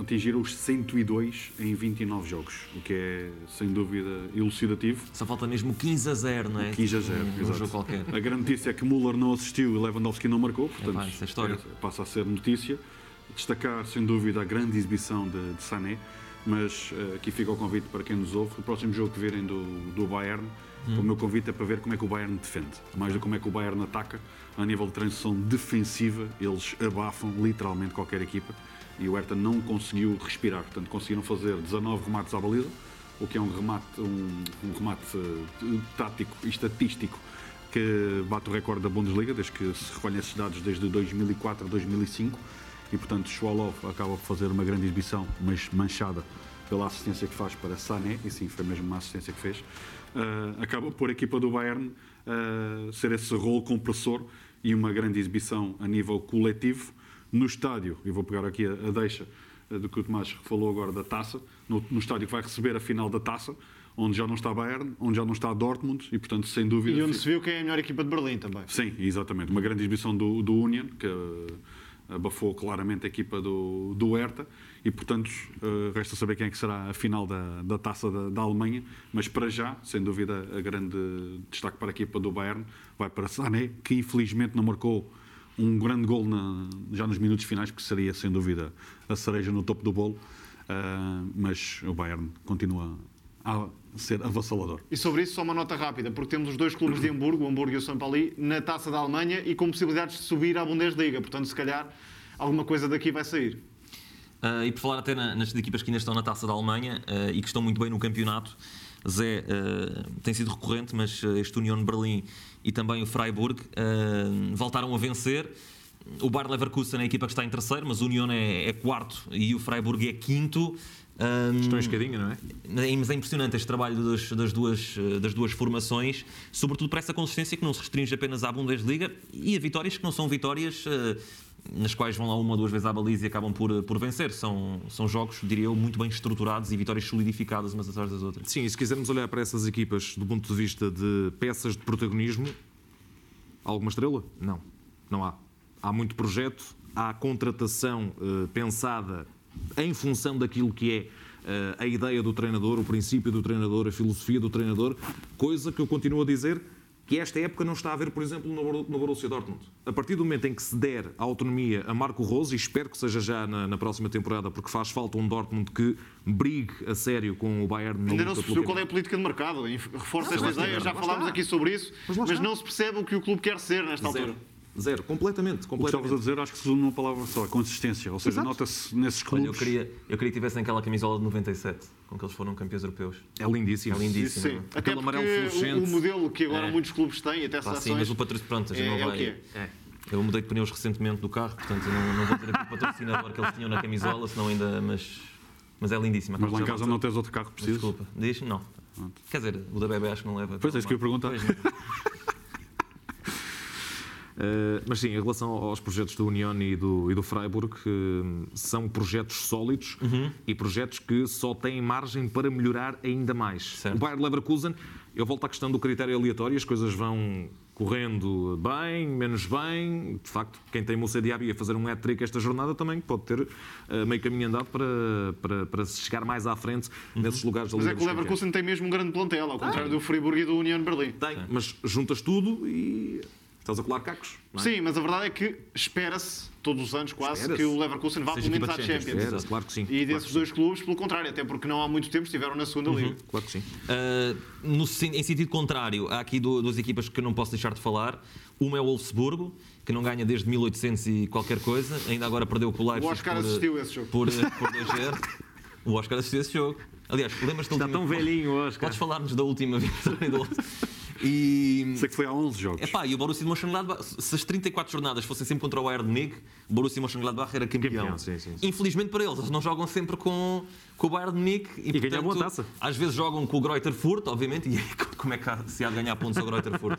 atingiram os 102 em 29 jogos, o que é sem dúvida elucidativo. Só falta mesmo 15 a 0, não é? 15 a 0, um, exato. jogo qualquer. A grande notícia é que Müller não assistiu e Lewandowski não marcou, portanto, é, pá, é, é passa a ser notícia. destacar sem dúvida a grande exibição de, de Sané, mas uh, aqui fica o convite para quem nos ouve. O próximo jogo que virem do, do Bayern, hum. o meu convite é para ver como é que o Bayern defende, mais do que como é que o Bayern ataca. A nível de transição defensiva, eles abafam literalmente qualquer equipa e o Hertha não conseguiu respirar. Portanto, conseguiram fazer 19 remates à baliza, o que é um remate, um, um remate uh, tático e estatístico que bate o recorde da Bundesliga, desde que se recolhem esses dados desde 2004 a 2005 e portanto Schwalov acaba por fazer uma grande exibição, mas manchada pela assistência que faz para Sané, e sim, foi mesmo uma assistência que fez, uh, acaba por a equipa do Bayern uh, ser esse rolo compressor e uma grande exibição a nível coletivo no estádio, e vou pegar aqui a, a deixa uh, do que o Tomás falou agora da taça, no, no estádio que vai receber a final da taça, onde já não está Bayern, onde já não está Dortmund e, portanto, sem dúvida. E onde se viu quem é a melhor equipa de Berlim também. Sim, exatamente. Uma grande exibição do, do Union, que abafou claramente a equipa do, do Hertha e, portanto, uh, resta saber quem é que será a final da, da taça da, da, Alemanha. Mas para já, sem dúvida, a grande destaque para a equipa do Bayern vai para Sané, que infelizmente não marcou um grande gol na, já nos minutos finais, porque seria sem dúvida a cereja no topo do bolo. Uh, mas o Bayern continua a ser avassalador. E sobre isso, só uma nota rápida, porque temos os dois clubes de Hamburgo, o Hamburgo e o São Paulo, na taça da Alemanha e com possibilidades de subir à Bundesliga. Portanto, se calhar, alguma coisa daqui vai sair. Uh, e por falar até na, nas equipas que ainda estão na taça da Alemanha uh, e que estão muito bem no campeonato, Zé uh, tem sido recorrente, mas este União de Berlim e também o Freiburg voltaram a vencer. O Bayer Leverkusen é a equipa que está em terceiro, mas o União é, é quarto e o Freiburg é quinto. Um, Estão em escadinha, não é? Mas é impressionante este trabalho das, das, duas, das duas formações, sobretudo para essa consistência que não se restringe apenas à Bundesliga e a vitórias que não são vitórias uh, nas quais vão lá uma ou duas vezes à baliza e acabam por, por vencer. São, são jogos, diria eu, muito bem estruturados e vitórias solidificadas umas atrás das outras. Sim, e se quisermos olhar para essas equipas do ponto de vista de peças de protagonismo, alguma estrela? Não, não há. Há muito projeto, há contratação uh, pensada em função daquilo que é uh, a ideia do treinador, o princípio do treinador, a filosofia do treinador, coisa que eu continuo a dizer que esta época não está a ver, por exemplo, no Borussia Dortmund. A partir do momento em que se der a autonomia a Marco Rose, e espero que seja já na, na próxima temporada, porque faz falta um Dortmund que brigue a sério com o Bayern. Ainda não se percebeu qual é a política de mercado. Reforça esta ideia, já falámos aqui sobre isso, mas, mas não se percebe o que o clube quer ser nesta Zero. altura. Zero, completamente. completamente. O que estavas a dizer, acho que se resume numa palavra só, consistência. Ou seja, nota-se nesses clubes. Olha, eu queria, eu queria que tivessem aquela camisola de 97, com que eles foram campeões europeus. É lindíssimo. É lindíssimo. Sim, sim. É? Aquele amarelo fluorescente. O, o, modelo que agora é. muitos clubes têm, até Pá, Sim, mas o patrocínio, pronto, a gente é, não vai. É é. Eu mudei de pneus recentemente do carro, portanto não, não vou ter aqui o patrocinador que eles tinham na camisola, senão ainda. Mas, mas é lindíssima. Mas lá em casa não tens outro carro preciso? Desculpa, diz não. Pronto. Quer dizer, o da bebê acho que não leva. Pois é, isso que eu ia perguntar. Uh, mas sim, em relação aos projetos do União e do, e do Freiburg, uh, são projetos sólidos uhum. e projetos que só têm margem para melhorar ainda mais. Certo. O Bayern Leverkusen, eu volto à questão do critério aleatório, as coisas vão correndo bem, menos bem. De facto, quem tem Moussa Diaby a fazer um hat-trick esta jornada também pode ter uh, meio caminho andado para, para, para chegar mais à frente uhum. nesses lugares da Mas é que o Leverkusen tem mesmo um grande plantel, ao contrário do Friburgo e do União Berlim. Tem, mas juntas tudo e Estás a colar cacos. É? Sim, mas a verdade é que espera-se, todos os anos quase, que o Leverkusen vá pelo menos à Champions. Champions. Claro que sim. E desses claro dois clubes, pelo contrário, até porque não há muito tempo estiveram na segunda uhum. liga. Claro que sim. Uh, no, em sentido contrário, há aqui duas equipas que eu não posso deixar de falar. Uma é o Wolfsburgo, que não ganha desde 1800 e qualquer coisa, ainda agora perdeu o Leipzig O Oscar por, assistiu esse jogo. Por, por 2 O Oscar assistiu esse jogo. Aliás, lembras-te Está tão velhinho, Oscar. Podes falar-nos da última vitória do e... Sei que foi há 11 jogos. Epá, e o Borussia Mönchengladbach, se as 34 jornadas fossem sempre contra o Bayern de Munique, o Borussia Mönchengladbach era campeão. campeão sim, sim, sim. Infelizmente para eles, eles não jogam sempre com, com o Bayern de Munique. E, e portanto, a taça. Às vezes jogam com o Greuther Furt, obviamente, e como é que se há de ganhar pontos ao Greuther Furt?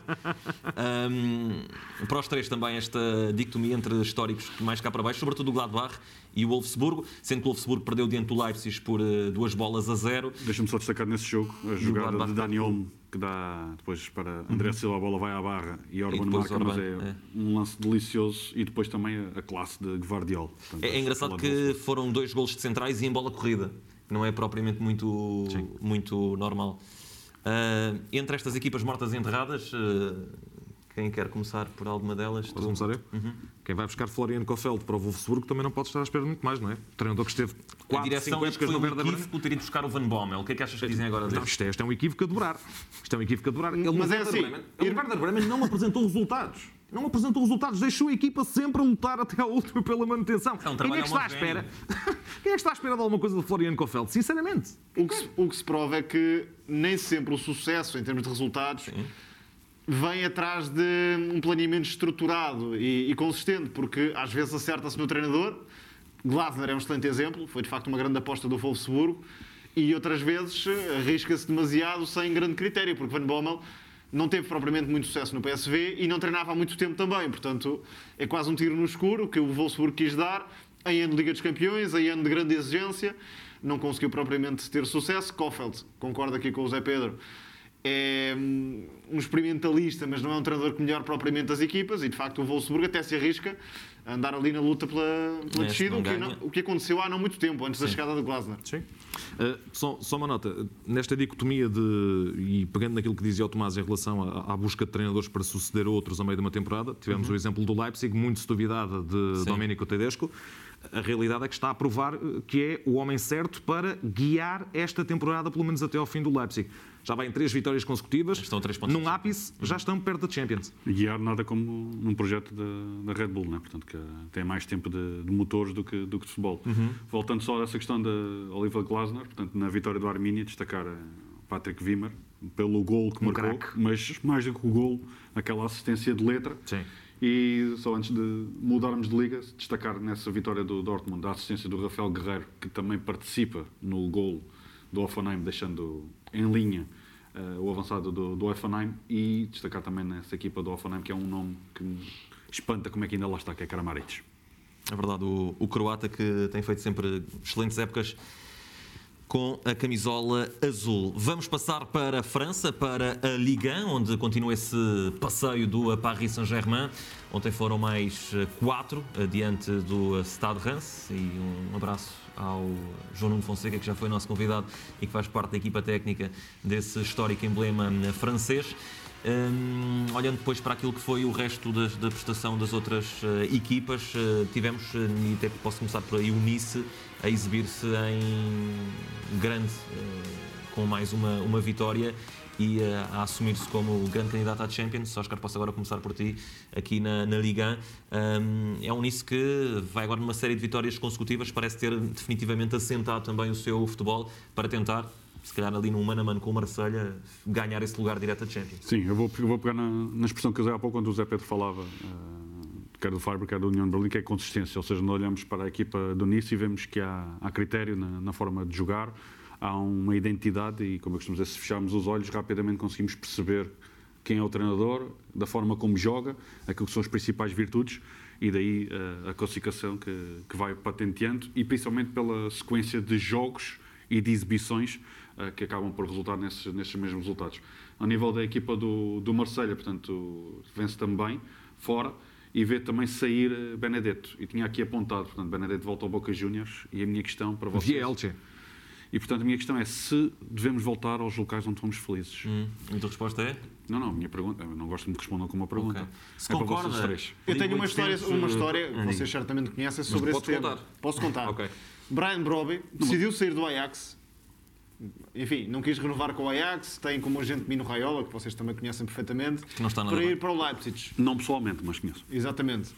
um, para os três também esta dicotomia entre históricos mais cá para baixo, sobretudo o Gladbach e o Wolfsburgo, sendo que o Wolfsburgo perdeu diante do Leipzig por uh, duas bolas a zero. Deixa-me só destacar nesse jogo a jogada de Dani Olmo que dá depois para André uhum. Silva, a bola vai à barra e Orban marca, Orban, mas é, é, um lance delicioso e depois também a classe de Guardiol. Portanto, é, é engraçado que foram dois golos de centrais e em bola corrida, não é propriamente muito, muito normal. Uh, entre estas equipas mortas e enterradas, uh, Quem quer começar por alguma delas? Posso começar eu? Quem vai buscar Floriano Kofeld para o Wolfsburgo também não pode estar à espera de muito mais, não é? O treinador que esteve 4, 5 direção é que foi um equívoco ter ido buscar o Van Bommel. O que é que achas que dizem agora Não, isto é, isto é um equívoco a dobrar. Isto é um equívoco a dobrar. Ele Mas é assim, Bremen- ele no Werder Bremen não apresentou resultados. Não apresentou resultados, deixou a equipa sempre a lutar até ao último pela manutenção. um Quem é trabalho que está à espera? Quem é que está à espera de alguma coisa do Floriano Kofeld? Sinceramente. O que, se, o que se prova é que nem sempre o sucesso, em termos de resultados, vem atrás de um planeamento estruturado e, e consistente, porque às vezes acerta-se no treinador. Glasner é um excelente exemplo, foi de facto uma grande aposta do Wolfsburgo, e outras vezes eh, arrisca-se demasiado sem grande critério, porque Van Bommel não teve propriamente muito sucesso no PSV e não treinava há muito tempo também, portanto é quase um tiro no escuro que o Wolfsburgo quis dar em ano de Liga dos Campeões, em ano de grande exigência, não conseguiu propriamente ter sucesso. Kofeld, concordo aqui com o Zé Pedro, é hum, um experimentalista, mas não é um treinador que melhor propriamente as equipas e de facto o Wolfsburgo até se arrisca a andar ali na luta pela, pela É, descida, o que, não- o que aconteceu há não muito tempo, antes da chegada de Glasner. Sim. Uh, só, só uma nota. Nesta dicotomia de. E pegando naquilo que dizia o Tomás em relação à, à busca de treinadores para suceder a outros a meio de uma temporada, tivemos o exemplo do Leipzig, muito se duvidada de Domenico Tedesco. A realidade é que está a provar uh, que é o homem certo para guiar esta temporada, pelo menos até ao fim do Leipzig. Já vai em três vitórias consecutivas. Estão três pontos Num ápice, já estão perto da Champions. Guiar nada como num projeto da, da Red Bull, né? portanto, que tem mais tempo de, de motores do que, do que de futebol. Voltando só a essa questão da Oliver Glasner, portanto, na vitória do Arminia, destacar a Patrick Wimmer pelo gol que Um marcou, craque. mas mais do que o gol, aquela assistência de letra. Sim. E só antes de mudarmos de liga, destacar nessa vitória do Dortmund a assistência do Rafael Guerreiro, que também participa no gol do Offenheim, deixando em linha eh, o avançado do, do Offenheim, e destacar também nessa equipa do Offenheim, que é um nome que me espanta como é que ainda lá está, que é Kramaric. É verdade, o, o croata que tem feito sempre excelentes épocas com a camisola azul. Vamos passar para a França, para a Ligue 1, onde continua esse passeio do Paris Saint-Germain. Ontem foram mais eh, quatro diante do Stade Reims e um abraço ao João Nuno Fonseca, que já foi nosso convidado e que faz parte da equipa técnica desse histórico emblema eh, francês. Hum, olhando depois para aquilo que foi o resto das- da, prestação das outras eh, equipas, eh, tivemos, eh, e até posso começar por aí, o Nice a exibir-se em grande, com mais uma, uma vitória e a assumir-se como o grande candidato à Champions. Oscar, posso agora começar por ti, aqui na, na Liga 1. Hum, é um Nice que vai agora numa série de vitórias consecutivas, parece ter definitivamente assentado também o seu futebol para tentar se calhar ali num mano a mano com o Marselha, ganhar esse lugar direto à Champions. Sim, eu vou, eu vou pegar na, na expressão que usei há pouco quando o Zé Pedro falava, eh, quer do Fábio, quer da União de Berlim, que é consistência. Ou seja, nós olhamos para a equipa do Nice e vemos que há, há critério na, na forma de jogar, há uma identidade e, como eu costumo dizer, se fecharmos os olhos, rapidamente conseguimos perceber quem é o treinador, da forma como joga, aquilo que são as principais virtudes e daí eh, a classificação que, que vai patenteando e principalmente pela sequência de jogos e de exibições que acabam por resultar nesses, nesses mesmos resultados. A nível da equipa do, do Marselha, portanto, vence também fora e vê também sair eh, Benedetto. E tinha aqui apontado, portanto, Benedetto volta ao Boca Juniors e a minha questão para vocês... Via Elche. E, portanto, a minha questão é se devemos voltar aos locais onde fomos felizes. Hum, a tua resposta é? Não, não, a minha pergunta, eu não gosto de me respondam com uma pergunta. Ok. Se é para concorda, vocês três. Eu tenho uma história, 800, uma história eh, que vocês certamente conhecem sobre esse tema. contar. Posso contar. Ok. Brian Broby decidiu sair do Ajax. Enfim, não quis renovar com o Ajax. Tem como agente Mino Raiola, que vocês também conhecem perfeitamente, Que não está para bem. ir para o Leipzig. Não pessoalmente, mas conheço. Exatamente.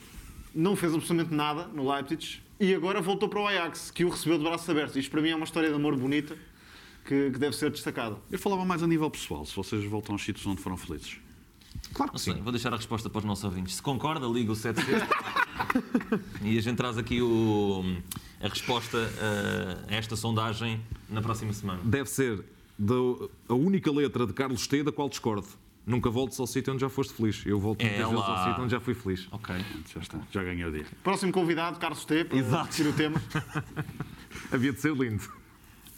Não fez absolutamente nada no Leipzig e agora voltou para o Ajax, que o recebeu de braços abertos. Isto para mim é uma história de amor bonita que, que deve ser destacada. Eu falava mais a nível pessoal, se vocês voltam aos sítios onde foram felizes. Claro que Não sei, sim. vou deixar a resposta para os nossos ouvintes. Se concorda, liga o 77 e a gente traz aqui o, a resposta a esta sondagem na próxima semana. Deve ser da- a única letra de Carlos T da qual discordo. Nunca voltes ao sítio onde já foste feliz. Eu volto muitas É vezes ao sítio onde já fui feliz. Ok. Já está, já ganhei o dia. Próximo convidado, Carlos T, para Exato. discutir o tema. Havia de ser lindo.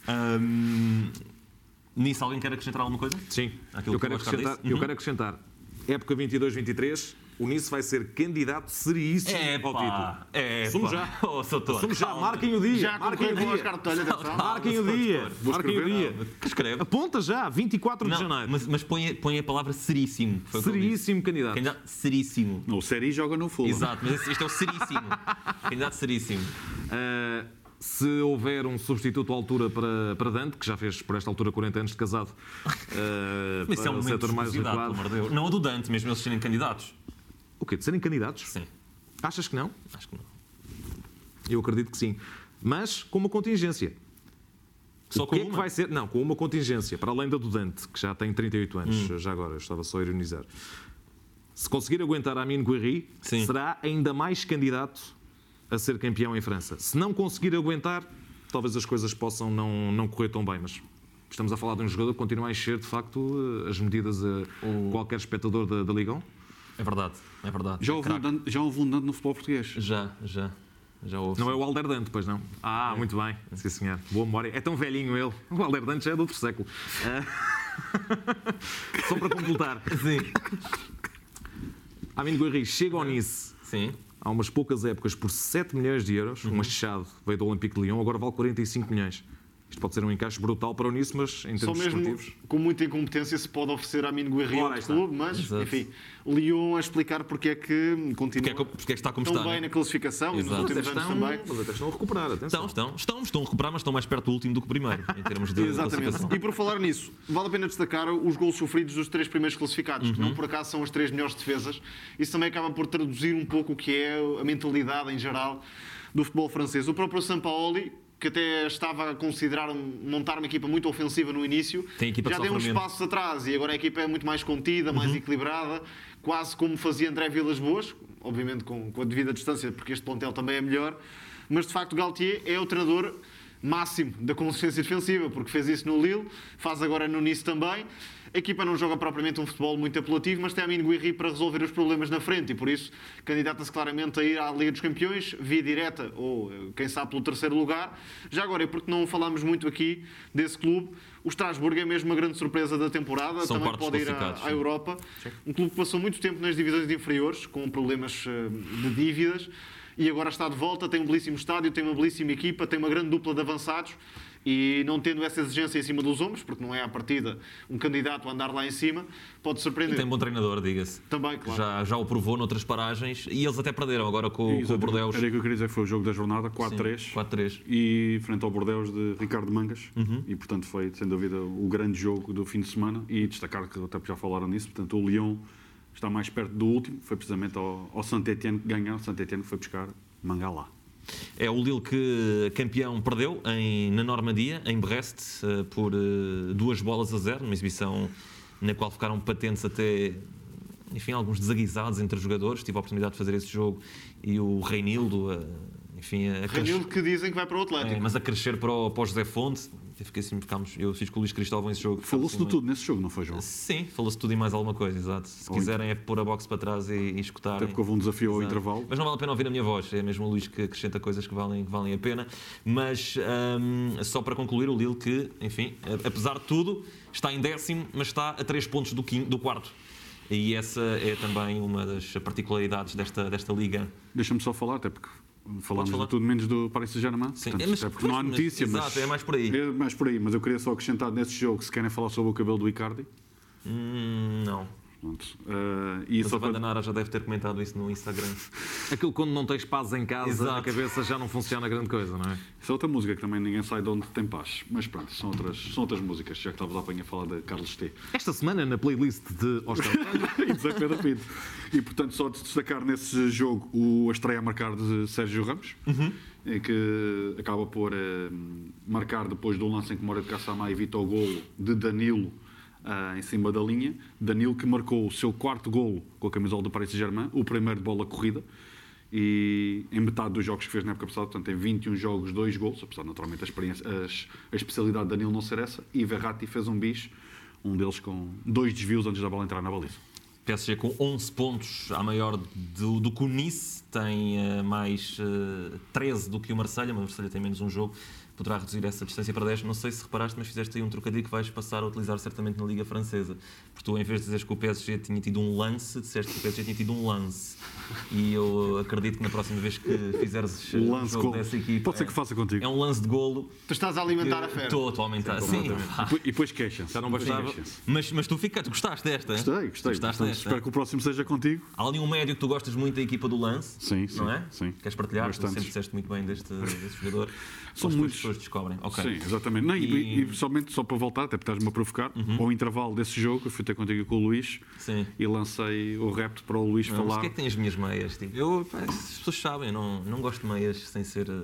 Hum, nisso, alguém quer acrescentar alguma coisa? Sim. Aquilo Eu que quero, acrescentar, eu Uhum. quero acrescentar. Época 22-23, o Nice vai ser candidato seríssimo É ao título. é Assumo já. Oh, Soutor, Assumo já, marquem o dia. Já marquem o dia. Marquem o dia. Marquem o dia. Escreve. Aponta já, 24 de Não, janeiro. mas, mas põe, põe a palavra seríssimo. O. Seríssimo candidato. Candidato seríssimo. O Seri joga no Fulham. Exato, mas este é o seríssimo. Candidato seríssimo. Uh, se houver um substituto à altura para, para Dante, que já fez por esta altura 40 anos de casado, uh, Mas isso é para um o setor mais adequado. Não a do Dante, mesmo eles serem candidatos. O quê? De serem candidatos? Sim, Achas que não? acho que não. Eu acredito que sim. Mas com uma contingência. Só o que com é que uma? vai ser? Não, com uma contingência, para além da do Dante, que já tem 38 anos, Hum. já agora, eu estava só a ironizar. Se conseguir aguentar a Amin Guerri, Sim. será ainda mais candidato a ser campeão em França. Se não conseguir aguentar, talvez as coisas possam não, não correr tão bem, mas estamos a falar de um jogador que continua a encher, de facto, as medidas a qualquer espectador da, da Liga 1. É verdade, é verdade. Já houve, um. Dante, já houve um Dante no futebol português. Já, já. Já houve. Não é o Alder Dante, pois não? Ah, muito bem. Sim, senhor. Boa memória. É tão velhinho ele. O Alder Dante já é do outro século. Ah. Só para completar. Sim. Amin Guerri chega ao Nice Sim. há umas poucas épocas por 7 milhões de euros. Um achado veio do Olympique de Lyon, agora vale 45 milhões. Isto pode ser um encaixe brutal para o Nice, mas em Só termos mesmo desportivos... com muita incompetência se pode oferecer a Mino aí está. clube, mas, Exato. enfim, Lyon a explicar porque é que continua Porque é que, porque é que está como tão está? bem né? na classificação e nos Exato. Últimos até anos estão, também. mas até estão a recuperar, atenção. Estão, estão, estão, estão a recuperar, mas estão mais perto do último do que o primeiro, em termos de Exatamente. E por falar nisso, vale a pena destacar os gols sofridos dos três primeiros classificados, que Uhum. não por acaso são as três melhores defesas. Isso também acaba por traduzir um pouco o que é a mentalidade em geral do futebol francês. O próprio Sampaoli, que até estava a considerar montar uma equipa muito ofensiva no início, Tem equipa que já deu uns passos atrás e agora a equipa é muito mais contida, Uhum. mais equilibrada, quase como fazia André Vilas Boas, obviamente com, com a devida distância, porque este plantel também é melhor. Mas de facto, Galtier é o treinador máximo da consistência defensiva, porque fez isso no Lille, faz agora no Nice também. A equipa não joga propriamente um futebol muito apelativo, mas tem a Minguirri para resolver os problemas na frente e por isso candidata-se claramente a ir à Liga dos Campeões, via direta ou, eh, quem sabe, pelo terceiro lugar. Já agora, e porque não falámos muito aqui desse clube, o Strasbourg é mesmo uma grande surpresa da temporada, São também pode ir à, à sim. Europa. Um clube que passou muito tempo nas divisões inferiores, com problemas eh, de dívidas, e agora está de volta, tem um belíssimo estádio, tem uma belíssima equipa, tem uma grande dupla de avançados e não tendo essa exigência em cima dos ombros, porque não é à partida um candidato a andar lá em cima, pode surpreender. Tem bom treinador, diga-se. Também, claro. Já, já o provou noutras paragens e eles até perderam agora com, com o. Bordeus. Era o que eu queria dizer, foi o jogo da jornada, 4-3. 4-3. E frente ao Bordeus de Ricardo Mangas. Uhum. E, portanto, foi, sem dúvida, o grande jogo do fim de semana. E destacar que até já falaram nisso, portanto, o Lyon está mais perto do último. Foi precisamente ao, ao Saint-Etienne que ganhou. Saint-Etienne foi buscar Mangalá. É o Lille que campeão perdeu em, na Normandia, em Brest, eh, por eh, duas bolas a zero, numa exibição na qual ficaram patentes até enfim, alguns desaguisados entre os jogadores. Tive a oportunidade de fazer esse jogo e o Reinildo, eh, enfim, a Reinildo que dizem que vai para o Atlético. é, mas a crescer para o, para o José Fonte. Eu fiquei assim, ficámos, eu fiz com o Luís Cristóvão esse jogo. Falou-se de tudo nesse jogo, não foi, João? Sim, falou-se tudo e mais alguma coisa, exato. Se Ou quiserem é pôr a box para trás e, e escutarem. Até porque houve um desafio ao Exato. intervalo. Mas não vale a pena ouvir a minha voz, é mesmo o Luís que acrescenta coisas que valem, que valem a pena. Mas hum, só para concluir, o Lille que, enfim, apesar de tudo, está em décimo, mas está a três pontos do, quinto, do quarto. E essa é também uma das particularidades desta, desta liga. Deixa-me só falar, até porque falámos de tudo menos do Paris Saint-Germain. Sim, Portanto, é, mas- até porque não há pois, mas- notícia, mas, exato, é mais por aí. É mais por aí, mas eu queria só acrescentar nesse jogo, se querem falar sobre o cabelo do Icardi. Hum, não. Pronto. Eh, e Mas só a Banda para... Nara já deve ter comentado isso no Instagram. Aquilo quando não tens paz em casa, Exato. a cabeça já não funciona grande coisa, não é? Isso é outra música que também ninguém sai de onde tem paz. Mas pronto, são outras, são outras músicas, já que estavas a apanhar a falar de Carlos T. Esta semana, na playlist de Oscar e de Zé Pedro Pinto. E portanto, só de destacar nesse jogo o, a estreia a marcar de Sérgio Ramos, em que acaba por eh, marcar depois do lance em que Moreira de Caçamá evita o golo de Danilo ah, em cima da linha. Danilo que marcou o seu quarto golo com a camisola do Paris Saint-Germain, o primeiro de bola corrida. E em metade dos jogos que fez na época passada, portanto, em 21 jogos, dois gols, apesar naturalmente a, experiência, as- a especialidade de Danilo não ser essa. E Verratti fez um bis, um deles com dois desvios antes da bola entrar na baliza. PSG com 11 pontos, a maior do, do que o Nice, tem eh, mais eh, 13 do que o Marselha, mas o Marselha tem menos um jogo. Poderá reduzir essa distância para 10. Não sei se reparaste, mas fizeste aí um trocadilho que vais passar a utilizar certamente na Liga Francesa. Porque tu, em vez de dizeres que o PSG tinha tido um lance, disseste que o PSG tinha tido um lance. E eu acredito que na próxima vez que fizeres Um lance jogo dessa equipe. Pode ser que faça contigo. É um lance de golo. Tu estás a alimentar a fé. Estou a aumentar. Sim, pá. E depois- queixam-se. Já não bastava. mas, mas tu ficaste, gostaste desta? Gostei, gostei. Gostaste desta? espero que o próximo seja contigo. Há ali um médio que tu gostas muito da equipa do lance. Sim, sim, Não é? sim. Queres partilhar? Tu Bastantes. sempre disseste muito bem deste, deste jogador. São As muitos. pessoas descobrem. Ok. Sim, exatamente. Não, e, E- Uhum. e somente só para voltar, até porque estás-me a provocar, ao intervalo desse jogo, eu fui ter contigo com o Luís Sim. e lancei o repto para o Luís Não, mas falar. porquê é que tem as minhas meias? Tipo, eu, pá, as pessoas sabem, não, não gosto de meias sem ser. eh,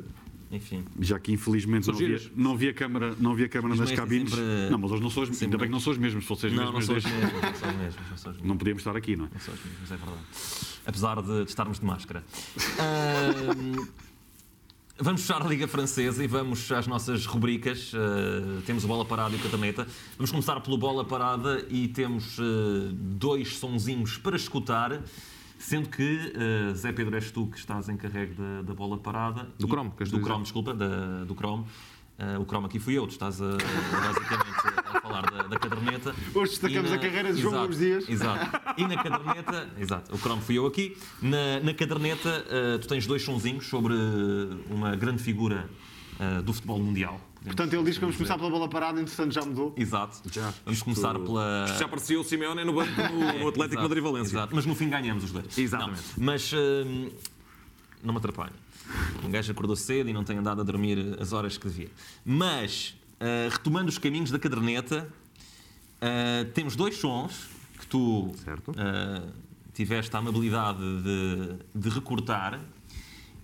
Enfim. Já que infelizmente não havia, não havia câmara, não havia câmara As nas cabines. sempre- Não, mas eles não as, ainda bem que não são as mesmas, se fossem as Não, não as desde- mesmas. Não são as mesmas. Não são as mesmas. Não podíamos estar aqui, não é? Não são as mesmas, é verdade. Apesar de, de estarmos de máscara. Ahm, vamos fechar a Liga Francesa e vamos às nossas rubricas. Ah, temos o Bola Parada e o Catameta. Vamos começar pelo Bola Parada e temos ah, dois sonzinhos para escutar. Sendo que, ah, Zé Pedro, és tu que estás encarregue da, da Bola Parada. Do E- Chrome, queres Do? Chrome, desculpa, da- do Chrome. Ah, o Chrome aqui fui eu, tu estás a, basicamente a falar da, da caderneta. Hoje destacamos E a carreira de João Gomes Dias. Exato. E na caderneta, exato, o Chrome fui eu aqui. Na, na caderneta, eh, tu tens dois sonzinhos sobre uma grande figura eh, do futebol mundial. Portanto, ele diz que vamos começar pela bola parada, entretanto já mudou. Exato. Já. Vamos começar pela. Já apareceu o Simeone no banco no, no Atlético Exato, Madrid-Valência. Exato, mas no fim ganhamos os dois. Exatamente. Não, mas não me atrapalhe. Um gajo acordou cedo e não tem andado a dormir as horas que devia. Mas, ah, retomando os caminhos da caderneta, ah, temos dois sons que tu ah, tiveste a amabilidade de, de recortar.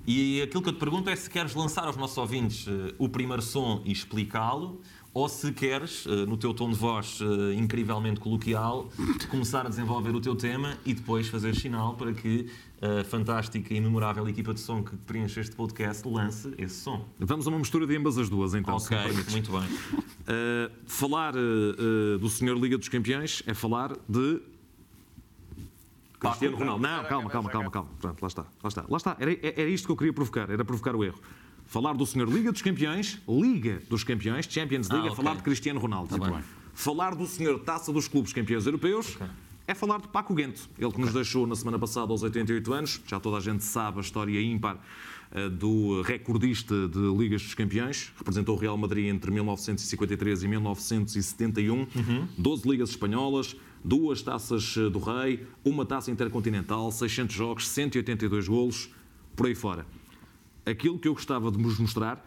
E aquilo que eu te pergunto é se queres lançar aos nossos ouvintes o primeiro som e explicá-lo, ou se queres, eh, no teu tom de voz eh, incrivelmente coloquial, começar a desenvolver o teu tema e depois fazer sinal para que a fantástica e memorável equipa de som que preenche este podcast lance esse som. Vamos a uma mistura de ambas as duas, então. se ok, muito bem. Uh, falar uh, uh, do Senhor Liga dos Campeões é falar de. Cristiano Ronaldo. Não, calma, calma, calma, calma. Pronto, lá está. Lá está. Lá está. Era, era isto que eu queria provocar, era provocar o erro. Falar do Senhor Liga dos Campeões, Liga dos Campeões, Champions League, Ah, é ok. falar de Cristiano Ronaldo. Tá bem. Falar do Senhor Taça dos Clubes Campeões Europeus é falar de Paco Guento. Ele que nos deixou na semana passada aos 88 anos. Já toda a gente sabe a história ímpar eh, do recordista de Ligas dos Campeões. Representou o Real Madrid entre 1953 e 1971. 12 ligas espanholas, duas taças eh, do Rei, uma taça intercontinental, 600 jogos, 182 golos, por aí fora. Aquilo que eu gostava de vos mostrar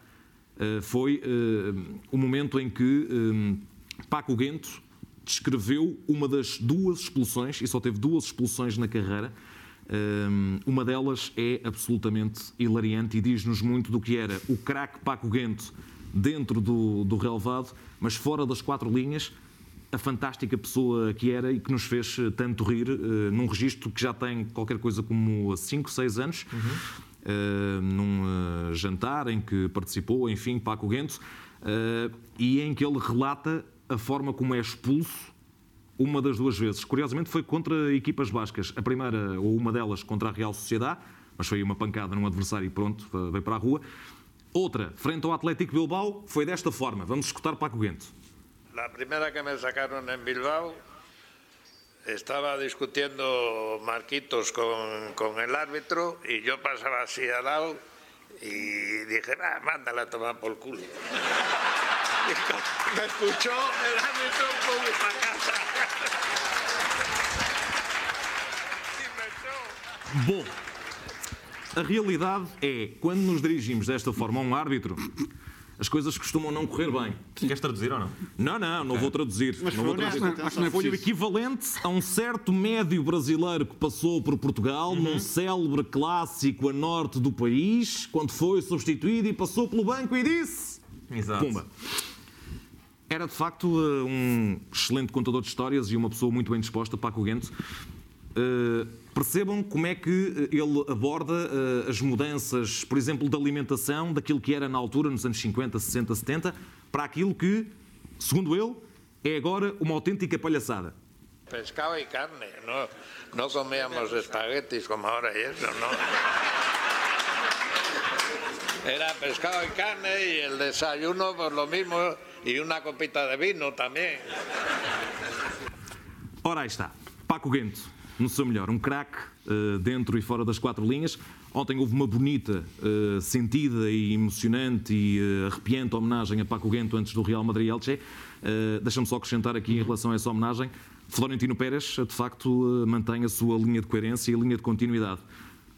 eh, foi eh, o momento em que eh, Paco Guento descreveu uma das duas expulsões, e só teve duas expulsões na carreira. Uma delas é absolutamente hilariante e diz-nos muito do que era o craque Paco Guento dentro do, do relevado, mas fora das quatro linhas, a fantástica pessoa que era e que nos fez tanto rir num registro que já tem qualquer coisa como 5, 6 anos, eh, num eh, jantar em que participou, enfim, Paco Guento, eh, e em que ele relata a forma como é expulso uma das duas vezes. Curiosamente foi contra equipas bascas. A primeira, ou uma delas, contra a Real Sociedade, mas foi uma pancada num adversário e pronto, veio para a rua. Outra, frente ao Atlético Bilbao, foi desta forma. Vamos escutar Paco Guento. La primera que me sacaron en Bilbao, estaba discutiendo Marquitos con, con el árbitro y yo pasaba así al lado y dije, va, mándala a tomar por culo. Me escuchó el árbitro, pum, para casa. Bom, a realidade é, quando nos dirigimos desta forma a um árbitro, as coisas costumam não correr bem. Queres traduzir ou não? Não, não, não vou traduzir. Mas não vou traduzir. atenção. Acho que Foi o equivalente a um certo médio brasileiro que passou por Portugal Uhum. num célebre clássico a norte do país, quando foi substituído e passou pelo banco e disse: Exato. Pumba. Era de facto eh, um excelente contador de histórias e uma pessoa muito bem disposta, Paco Guento. Eh, percebam como é que eh, ele aborda eh, as mudanças, por exemplo, da alimentação, daquilo que era na altura, nos anos 50, 60, 70, para aquilo que, segundo ele, é agora uma autêntica palhaçada. Pescado y carne, no, no comíamos espaguetis como ahora y eso, no. era pescado y carne y el desayuno pues lo mismo y una copita de vino también. Ora, aí está. Paco Guento, no seu melhor, um craque uh, dentro e fora das quatro linhas. Ontem houve uma bonita, uh, sentida e emocionante e uh, arrepiante homenagem a Paco Guento antes do Real Madrid-Elche. Uh, Deixa-me só acrescentar aqui em relação a essa homenagem. Florentino Pérez, de facto, mantém a sua linha de coerência e linha de continuidade.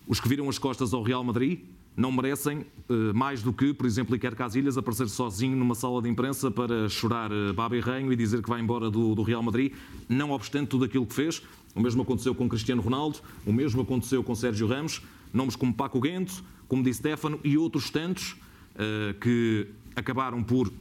Os que viram as costas ao Real Madrid não merecem mais do que, por exemplo, Iker Casilhas aparecer sozinho numa sala de imprensa para chorar baba e ranho e dizer que vai embora do Real Madrid, não obstante tudo aquilo que fez. O mesmo aconteceu com Cristiano Ronaldo, o mesmo aconteceu com Sérgio Ramos, nomes como Paco Guento, como Di Stefano e outros tantos uh, que acabaram por,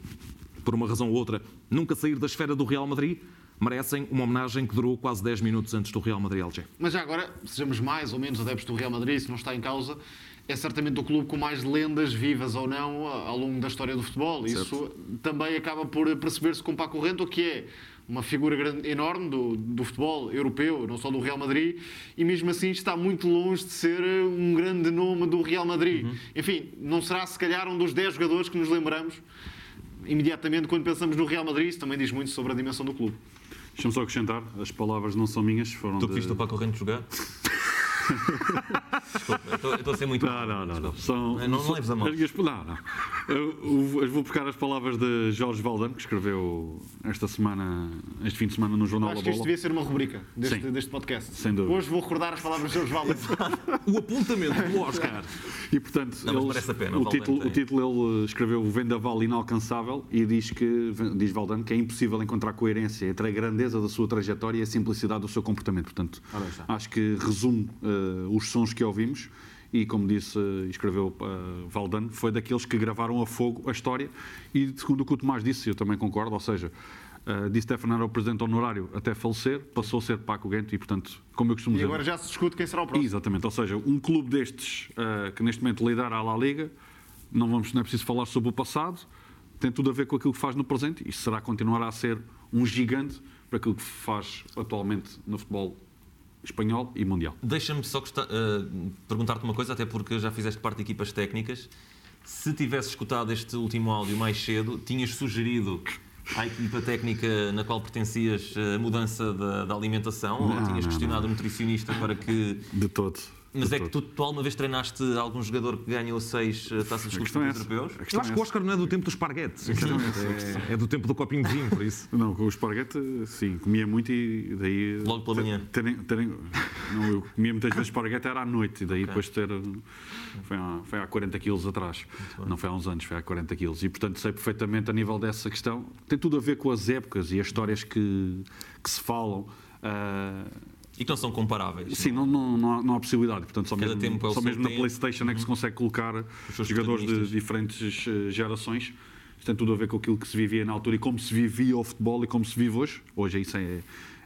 por uma razão ou outra, nunca sair da esfera do Real Madrid, merecem uma homenagem que durou quase 10 minutos antes do Real Madrid-Alger. Mas já agora, sejamos mais ou menos adeptos do Real Madrid, isso não está em causa, é certamente o clube com mais lendas vivas ou não ao longo da história do futebol. Certo. Isso também acaba por perceber-se com Paco Rento, que é uma figura grande, enorme do, do futebol europeu, não só do Real Madrid, e mesmo assim está muito longe de ser um grande nome do Real Madrid. Uhum. Enfim, não será se calhar um dos 10 jogadores que nos lembramos imediatamente quando pensamos no Real Madrid, isso também diz muito sobre a dimensão do clube. Deixa-me só acrescentar, as palavras não são minhas, foram. Tu que viste o Paco Rente jogar? Desculpa, estou a ser muito. Não, não, não. Não, são, não, não leves a mão. Não, não. Eu, eu, vou buscar as palavras de Jorge Valdan, que escreveu esta semana, este fim de semana no Jornal Acho da que isto devia ser uma rubrica deste, deste podcast. Sem dúvida. Hoje vou recordar as palavras de Jorge Valdan. o apontamento do Oscar. E portanto, não, eles, pena, o, título, o título ele escreveu o Vendaval Inalcançável e diz que, diz Valdan, que é impossível encontrar coerência entre a grandeza da sua trajetória e a simplicidade do seu comportamento. Portanto, acho que resume uh, os sons que ouvimos e, como disse e escreveu uh, Valdan, foi daqueles que gravaram a fogo a história e, segundo o que o Tomás disse, eu também concordo, ou seja, uh, Di Stefano era o presidente honorário até falecer, passou a ser Paco Guento e, portanto, como eu costumo e dizer... E agora já se discute quem será o próximo. Exatamente, ou seja, um clube destes uh, que neste momento lidera a La Liga, não, vamos, não é preciso falar sobre o passado, tem tudo a ver com aquilo que faz no presente e será continuará a ser um gigante para aquilo que faz atualmente no futebol espanhol e mundial. Deixa-me só uh, perguntar-te uma coisa, até porque já fizeste parte de equipas técnicas. Se tivesse escutado este último áudio mais cedo, tinhas sugerido à equipa técnica na qual pertencias a mudança da, da alimentação? Não, ou tinhas não, questionado não. o nutricionista para que. De todo. Mas é que tu, tu alguma vez treinaste algum jogador que ganhou seis eh, taças de clubes é europeus? Eu acho que o Oscar não é do tempo do esparguete. É, é, do tempo do copinho de vinho, por isso. Não, com o esparguete, sim, comia muito e daí. Logo pela manhã? Terem, terem, não, eu comia muitas vezes esparguete, era à noite, e daí okay. depois ter. Foi há, foi há 40 quilos atrás. Não foi há uns anos, foi há 40 quilos. E portanto sei perfeitamente a nível dessa questão. Tem tudo a ver com as épocas e as histórias que, que se falam. Uh, e que não são comparáveis. Sim, não, não, não, há, não há possibilidade. Portanto, só Cada mesmo, é só mesmo na PlayStation é que se uhum. consegue colocar jogadores de diferentes eh, gerações. Isto tem tudo a ver com aquilo que se vivia na altura e como se vivia o futebol e como se vive hoje. Hoje isso é,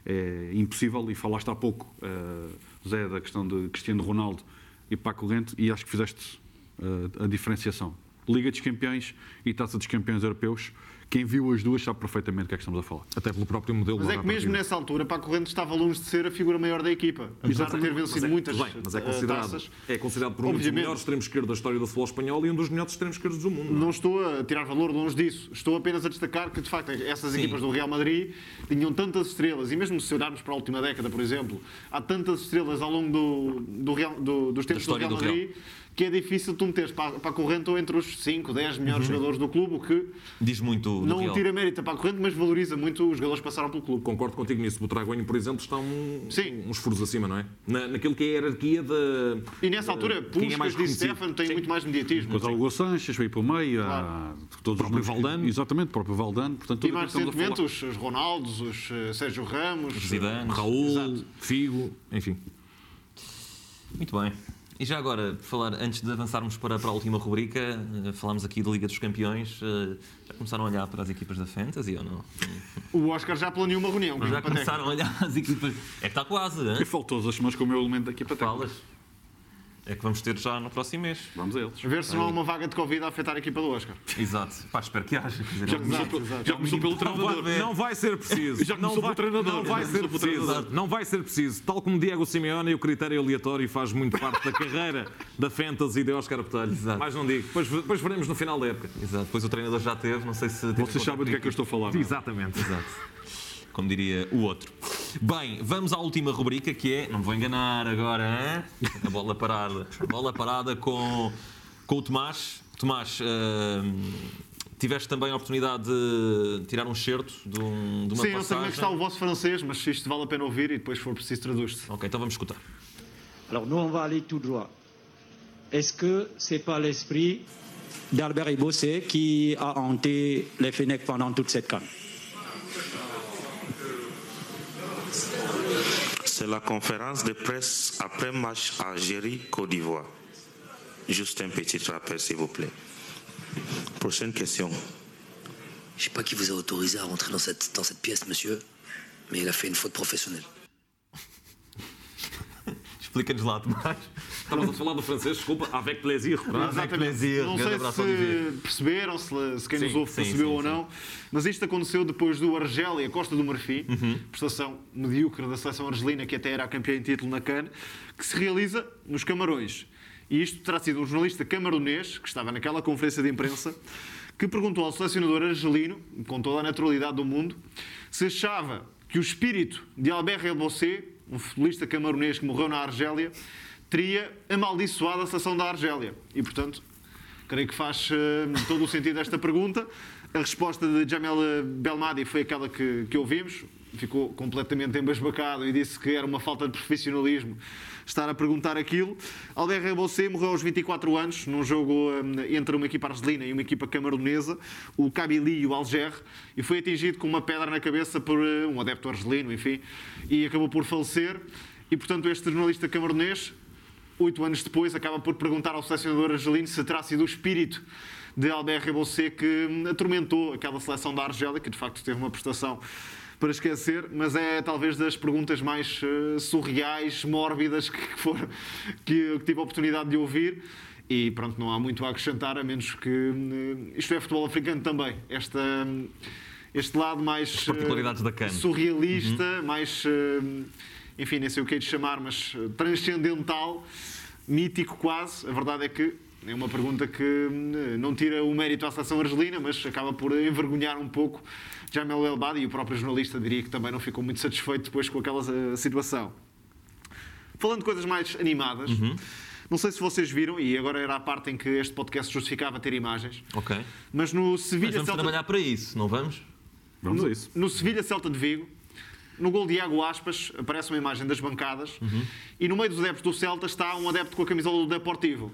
é impossível. E falaste há pouco, uh, Zé, da questão de Cristiano Ronaldo e Paco Rente, e acho que fizeste uh, a diferenciação. Liga dos Campeões e Taça dos Campeões Europeus quem viu as duas sabe perfeitamente o que é que estamos a falar. Até pelo próprio modelo. Mas é que mesmo nessa altura, Paco Corrente estava longe de ser a figura maior da equipa. Apesar de ter vencido mas é, muitas bem, mas é eh, considerado, taças. É considerado por um dos melhores extremos esquerdos da história do futebol espanhol e um dos melhores extremos esquerdos do mundo. Não, não estou a tirar valor longe disso. Estou apenas a destacar que, de facto, essas Sim. equipas do Real Madrid tinham tantas estrelas. E mesmo se olharmos para a última década, por exemplo, há tantas estrelas ao longo do, do, Real, do dos tempos do Real Madrid. Do Real que é difícil tu meteres para, para a corrente ou entre os 5, 10 melhores uhum. jogadores do clube, o que diz muito não Real. tira mérito para a corrente, mas valoriza muito os jogadores que passaram pelo clube. Concordo contigo nisso. O Traguinho, por exemplo, está um, Sim. uns furos acima, não é? Na, naquilo que é a hierarquia da. E nessa altura, uh, Puskas é e Stefano têm muito mais mediatismo. Mas há o Hugo Sanches, veio para o meio, claro. há todos o próprio Valdano. Exatamente, o próprio Valdano. Portanto, e mais recentemente os, os Ronaldos, os uh, Sérgio Ramos, Zidane, Raul, Exato. Figo, enfim. Muito bem. E já agora, falar, antes de avançarmos para, para a última rubrica, uh, falámos aqui da Liga dos Campeões. Uh, já começaram a olhar para as equipas da Fantasy ou não? O Oscar já planeou uma reunião. já começaram a olhar as equipas. É que está quase, hein? E faltou as semanas com o meu elemento da equipa Falas? É que vamos ter já no próximo mês. Vamos a eles. A ver se não há uma vaga de Covid a afetar a equipa do Oscar. Exato. Pá, espero que haja. Quer dizer, Já começou, pelo- já começou pelo Não treinador. vai, não vai ser preciso. Já não começou vai, pelo treinador. Não vai ser preciso. Não vai ser preciso. Tal como Diego Simeone, o critério aleatório faz muito parte da carreira da Fantasy de Oscar Botelho. Exato. Mas não digo. Depois, depois veremos no final da época. Exato. Depois o treinador já teve, não sei se. Vocês sabem do que é que eu estou a falar. não é? Exatamente. Exato. Como diria o outro. Bem, vamos à última rubrica que é. Não me vou enganar agora, hein? A bola parada. A bola parada com, com o Tomás. Tomás, hum, tiveste também a oportunidade de tirar um excerto de, um, de uma Sim, não sei como é que está passagem. o vosso francês, mas isto vale a pena ouvir e depois, se for preciso, traduz-se. Ok, então vamos escutar. Alors nous, on va aller tout droit. Est-ce que c'est pas l'esprit d'Albert Ibosset qui a hanté les Fennecs pendant toute cette canne C'est la conférence de presse après match Algérie-Côte d'Ivoire. Juste un petit rappel, s'il vous plaît. Prochaine question. Je sais pas qui vous a autorisé à rentrer dans cette, dans cette pièce, monsieur, mais il a fait une faute professionnelle. Explica-nos lá, Tomás. Estavas a falar do francês, desculpa. Avec plaisir. plaisir. Não sei se perceberam, se, se quem Sim, nos ouve sim, percebeu sim, ou não, mas isto aconteceu depois do Argélia Costa do Marfim, Uhum. prestação medíocre da seleção argelina, que até era a campeã em título na CAN, que se realiza nos Camarões. E isto terá sido um jornalista camaronês, que estava naquela conferência de imprensa, que perguntou ao selecionador argelino, com toda a naturalidade do mundo, se achava que o espírito de Albert Rebosset, um futebolista camaronês que morreu na Argélia, teria amaldiçoado a seleção da Argélia. E, portanto, creio que faz eh, todo o sentido esta pergunta. A resposta de Jamel Belmadi foi aquela que, que ouvimos. Ficou completamente embasbacado e disse que era uma falta de profissionalismo estar a perguntar aquilo. Albert Rebosset morreu aos 24 anos num jogo eh, entre uma equipa argelina e uma equipa camaronesa, o Kabylie e o Alger, e foi atingido com uma pedra na cabeça por eh, um adepto argelino, enfim, e acabou por falecer. E, portanto, este jornalista camaronês oito anos depois, acaba por perguntar ao selecionador argelino se terá sido o espírito de Albert Rebosset que hum, atormentou aquela seleção da Argélia, que de facto teve uma prestação para esquecer, mas é talvez das perguntas mais eh, surreais, mórbidas que, foram, que eu tive a oportunidade de ouvir. E pronto, não há muito a acrescentar, a menos que hum, isto é futebol africano também. Esta, hum, este lado mais particularidades da CAN. surrealista, mais, eh, enfim, nem sei o que é de chamar, mas transcendental, mítico quase. A verdade é que é uma pergunta que hum, não tira o mérito à seleção argelina, mas acaba por envergonhar um pouco Jamel Elbadi e o próprio jornalista diria que também não ficou muito satisfeito depois com aquela eh, situação. Falando de coisas mais animadas, não sei se vocês viram, e agora era a parte em que este podcast justificava ter imagens, Ok. mas no Mas Sevilha vamos Celta trabalhar para isso, não vamos? Vamos no, a isso. no Sevilha Celta de Vigo, no gol de Iago Aspas, aparece uma imagem das bancadas e no meio dos adeptos do Celta está um adepto com a camisola do Deportivo.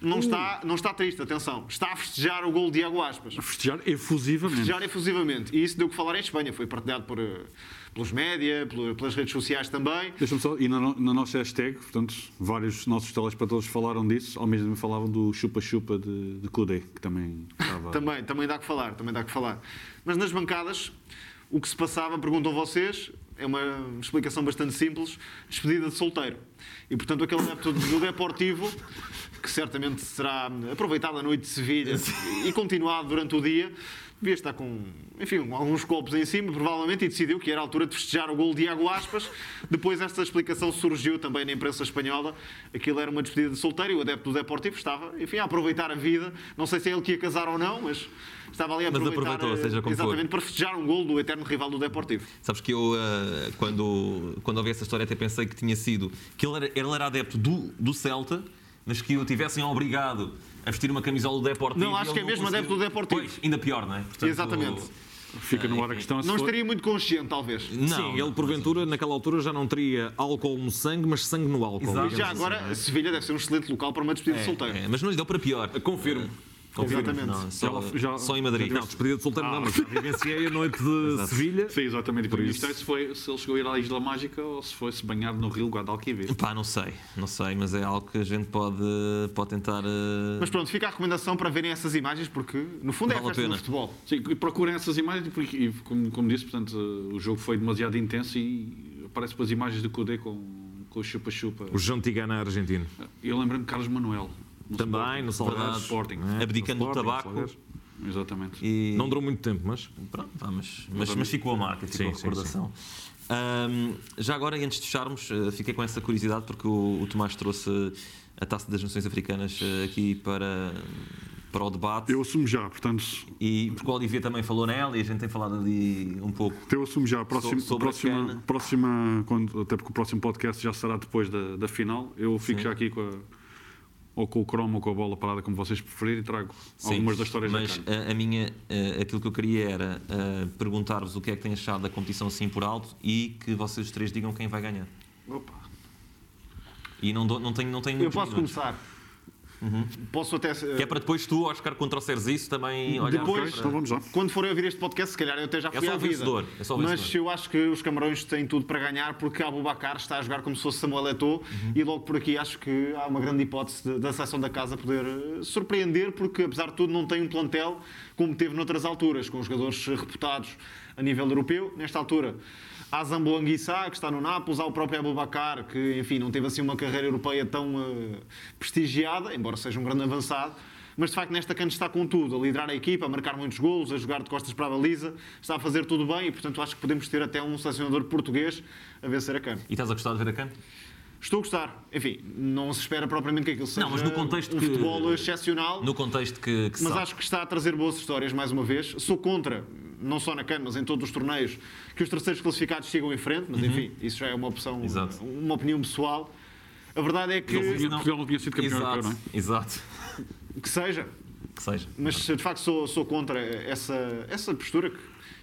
Não, está, não está triste, atenção. Está a festejar o gol de Iago Aspas. Festejar efusivamente. Festejar efusivamente. E isso deu o que falar em Espanha. Foi partilhado por, eh, pelos média, pelas redes sociais também. Deixa-me só, e na, na nossa hashtag, portanto, vários nossos telespectadores falaram disso, ao mesmo tempo falavam do chupa-chupa de, de Kudê, que também estava. Também, também dá que falar, também dá que falar. Mas nas bancadas, o que se passava, perguntam vocês, é uma explicação bastante simples, despedida de solteiro. E, portanto, aquele adepto do Deportivo, que certamente será aproveitado a noite de Sevilha e continuado durante o dia, devia estar com, enfim, alguns copos em cima, provavelmente, e decidiu que era a altura de festejar o gol de Iago Aspas. Depois esta explicação surgiu também na imprensa espanhola. Aquilo era uma despedida de solteiro e o adepto do Deportivo estava, enfim, a aproveitar a vida. Não sei se é ele que ia casar ou não, mas estava ali a Mas aproveitar aproveitou, eh, seja como for. exatamente para festejar um gol do eterno rival do Deportivo. Sabes que eu, eh, quando, quando ouvi essa história, até pensei que tinha sido que ele era, ele era adepto do, do Celta, mas que o tivessem obrigado a vestir uma camisola do Deportivo. Não, acho que é mesmo conseguiu. adepto do Deportivo. Pois, ainda pior, não é? Portanto, Exatamente. Fica no ar a questão. Não estaria muito consciente, talvez. Não, Sim, ele porventura, naquela altura, já não teria álcool no sangue, mas sangue no álcool. Exato. E já assim. agora, Sevilha deve ser um excelente local para uma despedida de É, solteiro. é, mas não lhe deu para pior. Confirmo. Exatamente. Não, só, Já- já- só em Madrid. Não, despedida de solteiro não, mas já vivenciei a noite de Sevilha. Sim, exatamente. Por isso. isso. Se, foi, se ele chegou a ir à Isla Mágica ou se foi se banhar no Rio Guadalquivir. Pá, não sei, não sei, mas é algo que a gente pode, pode tentar. eh, Mas pronto, fica a recomendação para verem essas imagens, porque no fundo é a Vale a festa do pena. futebol. Sim, e procurem essas imagens, porque, e como, como disse, portanto, o jogo foi demasiado intenso e aparece depois imagens de Kudê com, com com o chupa-chupa. O João Tigana argentino. Eu lembro-me de Carlos Manuel. No Também, no Salgado. Verdade, Sporting. É, Abdicando do tabaco. Exatamente. E... Não durou muito tempo, mas. Pronto, vá, mas, mas, mas ficou a marca, ficou Sim, a sim, recordação. Ahm, já agora, e antes de fecharmos, eh, fiquei com essa curiosidade porque o, o Tomás trouxe a Taça das Nações Africanas eh, aqui para, para o debate Eu assumo já, portanto, e porque o Olivier também falou nela e a gente tem falado ali um pouco. eu assumo já. Próximo, So- próxima, próxima quando, até porque o próximo podcast já será depois da, da final. Eu fico já aqui com a, ou com o cromo ou com a bola parada, como vocês preferirem, e trago Sim, algumas das histórias mas da a, a minha, eh, aquilo que eu queria era eh, perguntar-vos o que é que têm achado da competição assim por alto e que vocês os três digam quem vai ganhar. Opa. E não, dou- não tenho, não tenho Eu posso minutos. começar. Posso até. Que é para depois tu, Oscar, quando trouxeres isso, também olhar Depois, para- Então vamos lá. quando forem ouvir este podcast, se calhar eu até já fui só à o vida. vencedor, é só o Mas vencedor. eu acho que os Camarões têm tudo para ganhar porque Abu Bakar está a jogar como se fosse Samuel Eto'o Uhum. e logo por aqui acho que há uma grande hipótese de- da seleção da casa poder eh, surpreender porque apesar de tudo não tem um plantel como teve noutras alturas, com jogadores reputados a nível europeu. Nesta altura há Zambo Anguissa, que está no Nápoles, há o próprio Abu Bakar, que enfim não teve assim uma carreira europeia tão eh, prestigiada, embora seja um grande avançado. Mas de facto, nesta cancha está com tudo, a liderar a equipa, a marcar muitos golos, a jogar de costas para a baliza, está a fazer tudo bem e, portanto, acho que podemos ter até um selecionador português a vencer a cana. E estás a gostar de ver a cana? Estou a gostar. Enfim, não se espera propriamente que aquilo seja Não, mas no contexto um que- futebol excepcional. No contexto que, que Mas sabe. acho que está a trazer boas histórias mais uma vez. Sou contra, não só na CAN, mas em todos os torneios, que os terceiros classificados sigam em frente, mas enfim, isso já é uma opção, Uhum. Exato. uma opinião pessoal. A verdade é que, Portugal Portugal não tinha sido campeão Exato, europeu, não é? exato. que seja, Que seja. mas de facto sou, sou contra essa, essa postura que,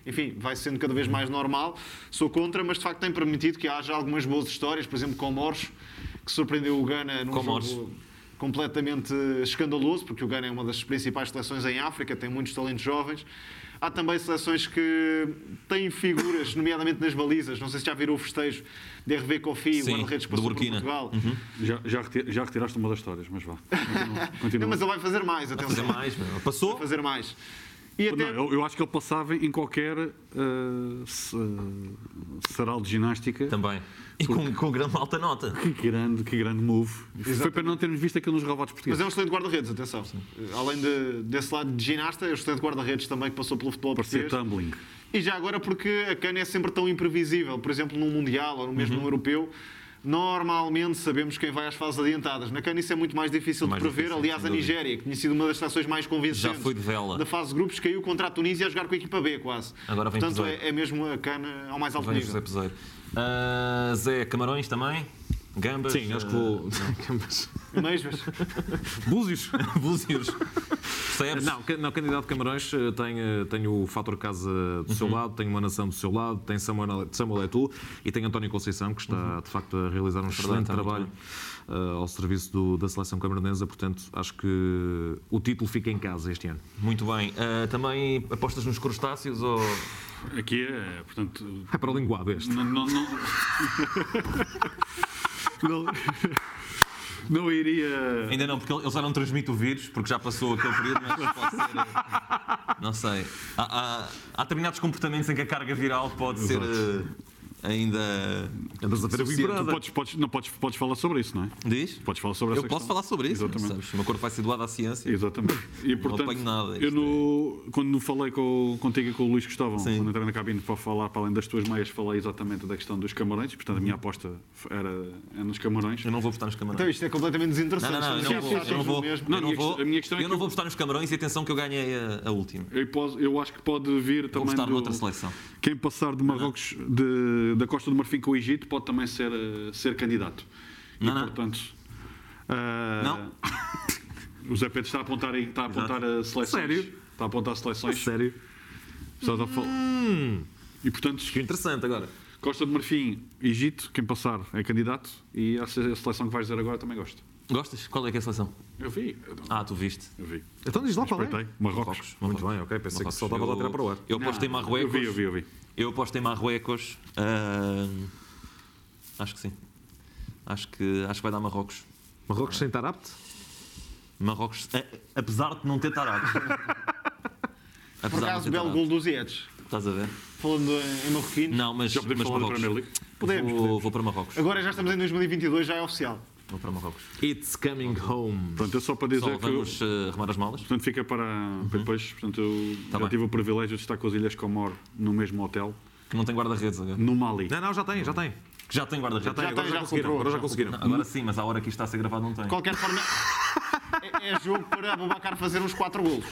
enfim, vai sendo cada vez mais normal. Sou contra, mas de facto tem permitido que haja algumas boas histórias, por exemplo, com Moros, que surpreendeu o Ghana num Comoros. jogo completamente escandaloso, porque o Ghana é uma das principais seleções em África, tem muitos talentos jovens. Há também seleções que têm figuras, nomeadamente nas balizas. Não sei se já viram o festejo de RV Kofi, Sim, o guarda-redes passou por. Portugal. Já, já, reti- já retiraste uma das histórias, mas vá. Continua. continua. Não, mas ele vai fazer mais, Fazer atenção. mais, meu. Passou? Vai fazer mais. E Não, até... eu, eu acho que ele passava em qualquer uh, sarau de ginástica. Também. E com, com grande alta nota. Que grande, que grande move. Foi para não termos visto aquilo nos Mas portugueses. é um excelente guarda-redes, atenção. Além de- desse lado de ginasta, é um excelente guarda-redes também que passou pelo futebol Parecia português. tumbling. E já agora porque a cana é sempre tão imprevisível. Por exemplo, num Mundial ou mesmo Uhum. num Europeu, normalmente sabemos quem vai às fases adiantadas. Na cana isso é muito mais difícil Mais de prever. difícil, Aliás, a. Nigéria, que tinha sido uma das seleções mais convincentes Já foi de vela. da fase de grupos, caiu contra a Tunísia a jogar com a equipa B quase. Agora vem Portanto, é, é mesmo a cana ao mais alto Vem nível. José Peseiro. Ah, Zé, Camarões também? Gambas? Sim, acho que vou. Mas, mas- Búzios. Búzios. Percebes? Não, não, candidato de Camarões eh, tem, eh, tem o fator casa do seu lado, tem uma nação do seu lado, tem Samuel, Samuel Eto'o e tem António Conceição, que está de facto a realizar um excelente trabalho eh, ao serviço do- da seleção camaronesa. Portanto, acho que o título fica em casa este ano. Muito bem. Ah, também apostas nos crustáceos ou. Aqui é, portanto. É para o linguado este. Não, não, não, não, não iria. Ainda não, porque ele já não transmite o vírus, porque já passou aquele período, mas pode ser. eh, Não sei. Há, há, há determinados comportamentos em que a carga viral pode ser eh, ainda. Andas a ver a. Big Brother. podes, podes, não, podes, podes falar sobre isso, não é? Diz? Podes falar sobre Eu essa posso questão. falar sobre isso. Exatamente. Sabes? Uma cor vai ser doada à ciência. Exatamente. E, portanto, apanho nada, Eu no, quando falei com, contigo e com o Luís Cristóvão, Sim. quando entrei na cabine para falar, para além das tuas meias, falei exatamente da questão dos camarões. Portanto, a minha aposta era, era nos camarões. Eu não vou votar nos camarões. Então isto é completamente Não, desinteressante. não, não, eu não vou. Eu não vou. Não, eu a não minha vou, questão- a minha questão é eu que não eu- vou votar nos camarões e atenção que eu ganhei a, a última. Eu, posso- eu acho que pode vir também. votar do- noutra seleção. Quem passar de Marrocos, de- da Costa do Marfim com o Egito, pode também ser, eh, ser candidato. E, Não, não. portanto. eh, Não. O Zé Pedro está a apontar, aí- está a apontar a seleções. Sério? Está a apontar seleções. Sério? A fal- E portanto, Que interessante agora. Costa do Marfim, Egito, quem passar é candidato. E a se- a seleção que vais dizer agora também gosto. Gostas? Qual é que é a seleção? Eu vi. Ah, tu viste. Eu vi. Então diz lá qual é. Respeitei. Marrocos. Muito bem, ok. Pensei que só estava a tirar para o ar. Eu aposto em Eu Marruecos. vi, eu vi, eu vi. Eu aposto em Marruecos. ah, acho que sim. Acho que, acho que vai dar Marrocos. Marrocos sem estar apto? Marrocos, a- apesar de não ter tarado. Por apesar acaso, de não belo gol dos Ziedes. Estás a ver? Falando em, marroquino. Não, mas, Já podemos mas falar da Marrocos. Premier League? Podemos, vou, podemos. vou para Marrocos. Agora já estamos em 2022, já é oficial. Vou para Marrocos. It's coming home. Pronto, é só para dizer Só que eu, vamos eh, arrumar as malas. portanto, fica para, para depois. Portanto, eu Tá já bem. tive o privilégio de estar com as Ilhas Comor no mesmo hotel, Que não tem guarda-redes agora. no Mali. Não, não, já tem, já tem. Já tem guarda-redes. Já tem, Já agora tem, já já conseguiram. comprou, Agora já já conseguiram. Não, agora sim, mas à hora que isto está a ser gravado não tem. De qualquer forma, é, é jogo para Abubacar fazer uns 4 golos.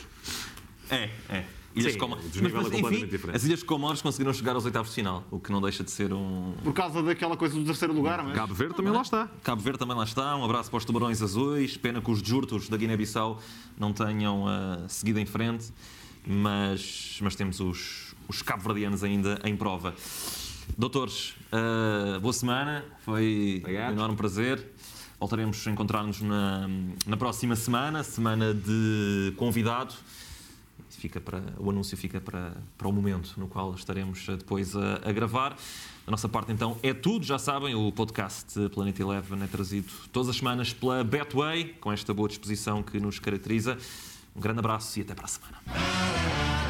É, é. Ilhas Sim, Comores. o desnível é enfim, diferente. as Ilhas Comores conseguiram chegar aos oitavos de final, o que não deixa de ser um. Por causa daquela coisa do terceiro lugar, mas... Cabo Verde também lá está. Cabo Verde também lá está. Um abraço para os Tubarões Azuis. Pena que os Jurtos da Guiné-Bissau não tenham ah, seguido em frente, mas, mas temos os, os cabo-verdianos ainda em prova. Doutores, ah, boa semana. Foi um Obrigado. enorme prazer. Voltaremos a encontrar-nos na, na próxima semana, semana de convidado. Fica para, o anúncio fica para, para o momento no qual estaremos eh, depois a, a gravar. Da nossa parte, então, é tudo. Já sabem, o podcast Planeta Eleven é trazido todas as semanas pela Betway, com esta boa disposição que nos caracteriza. Um grande abraço e até para a semana.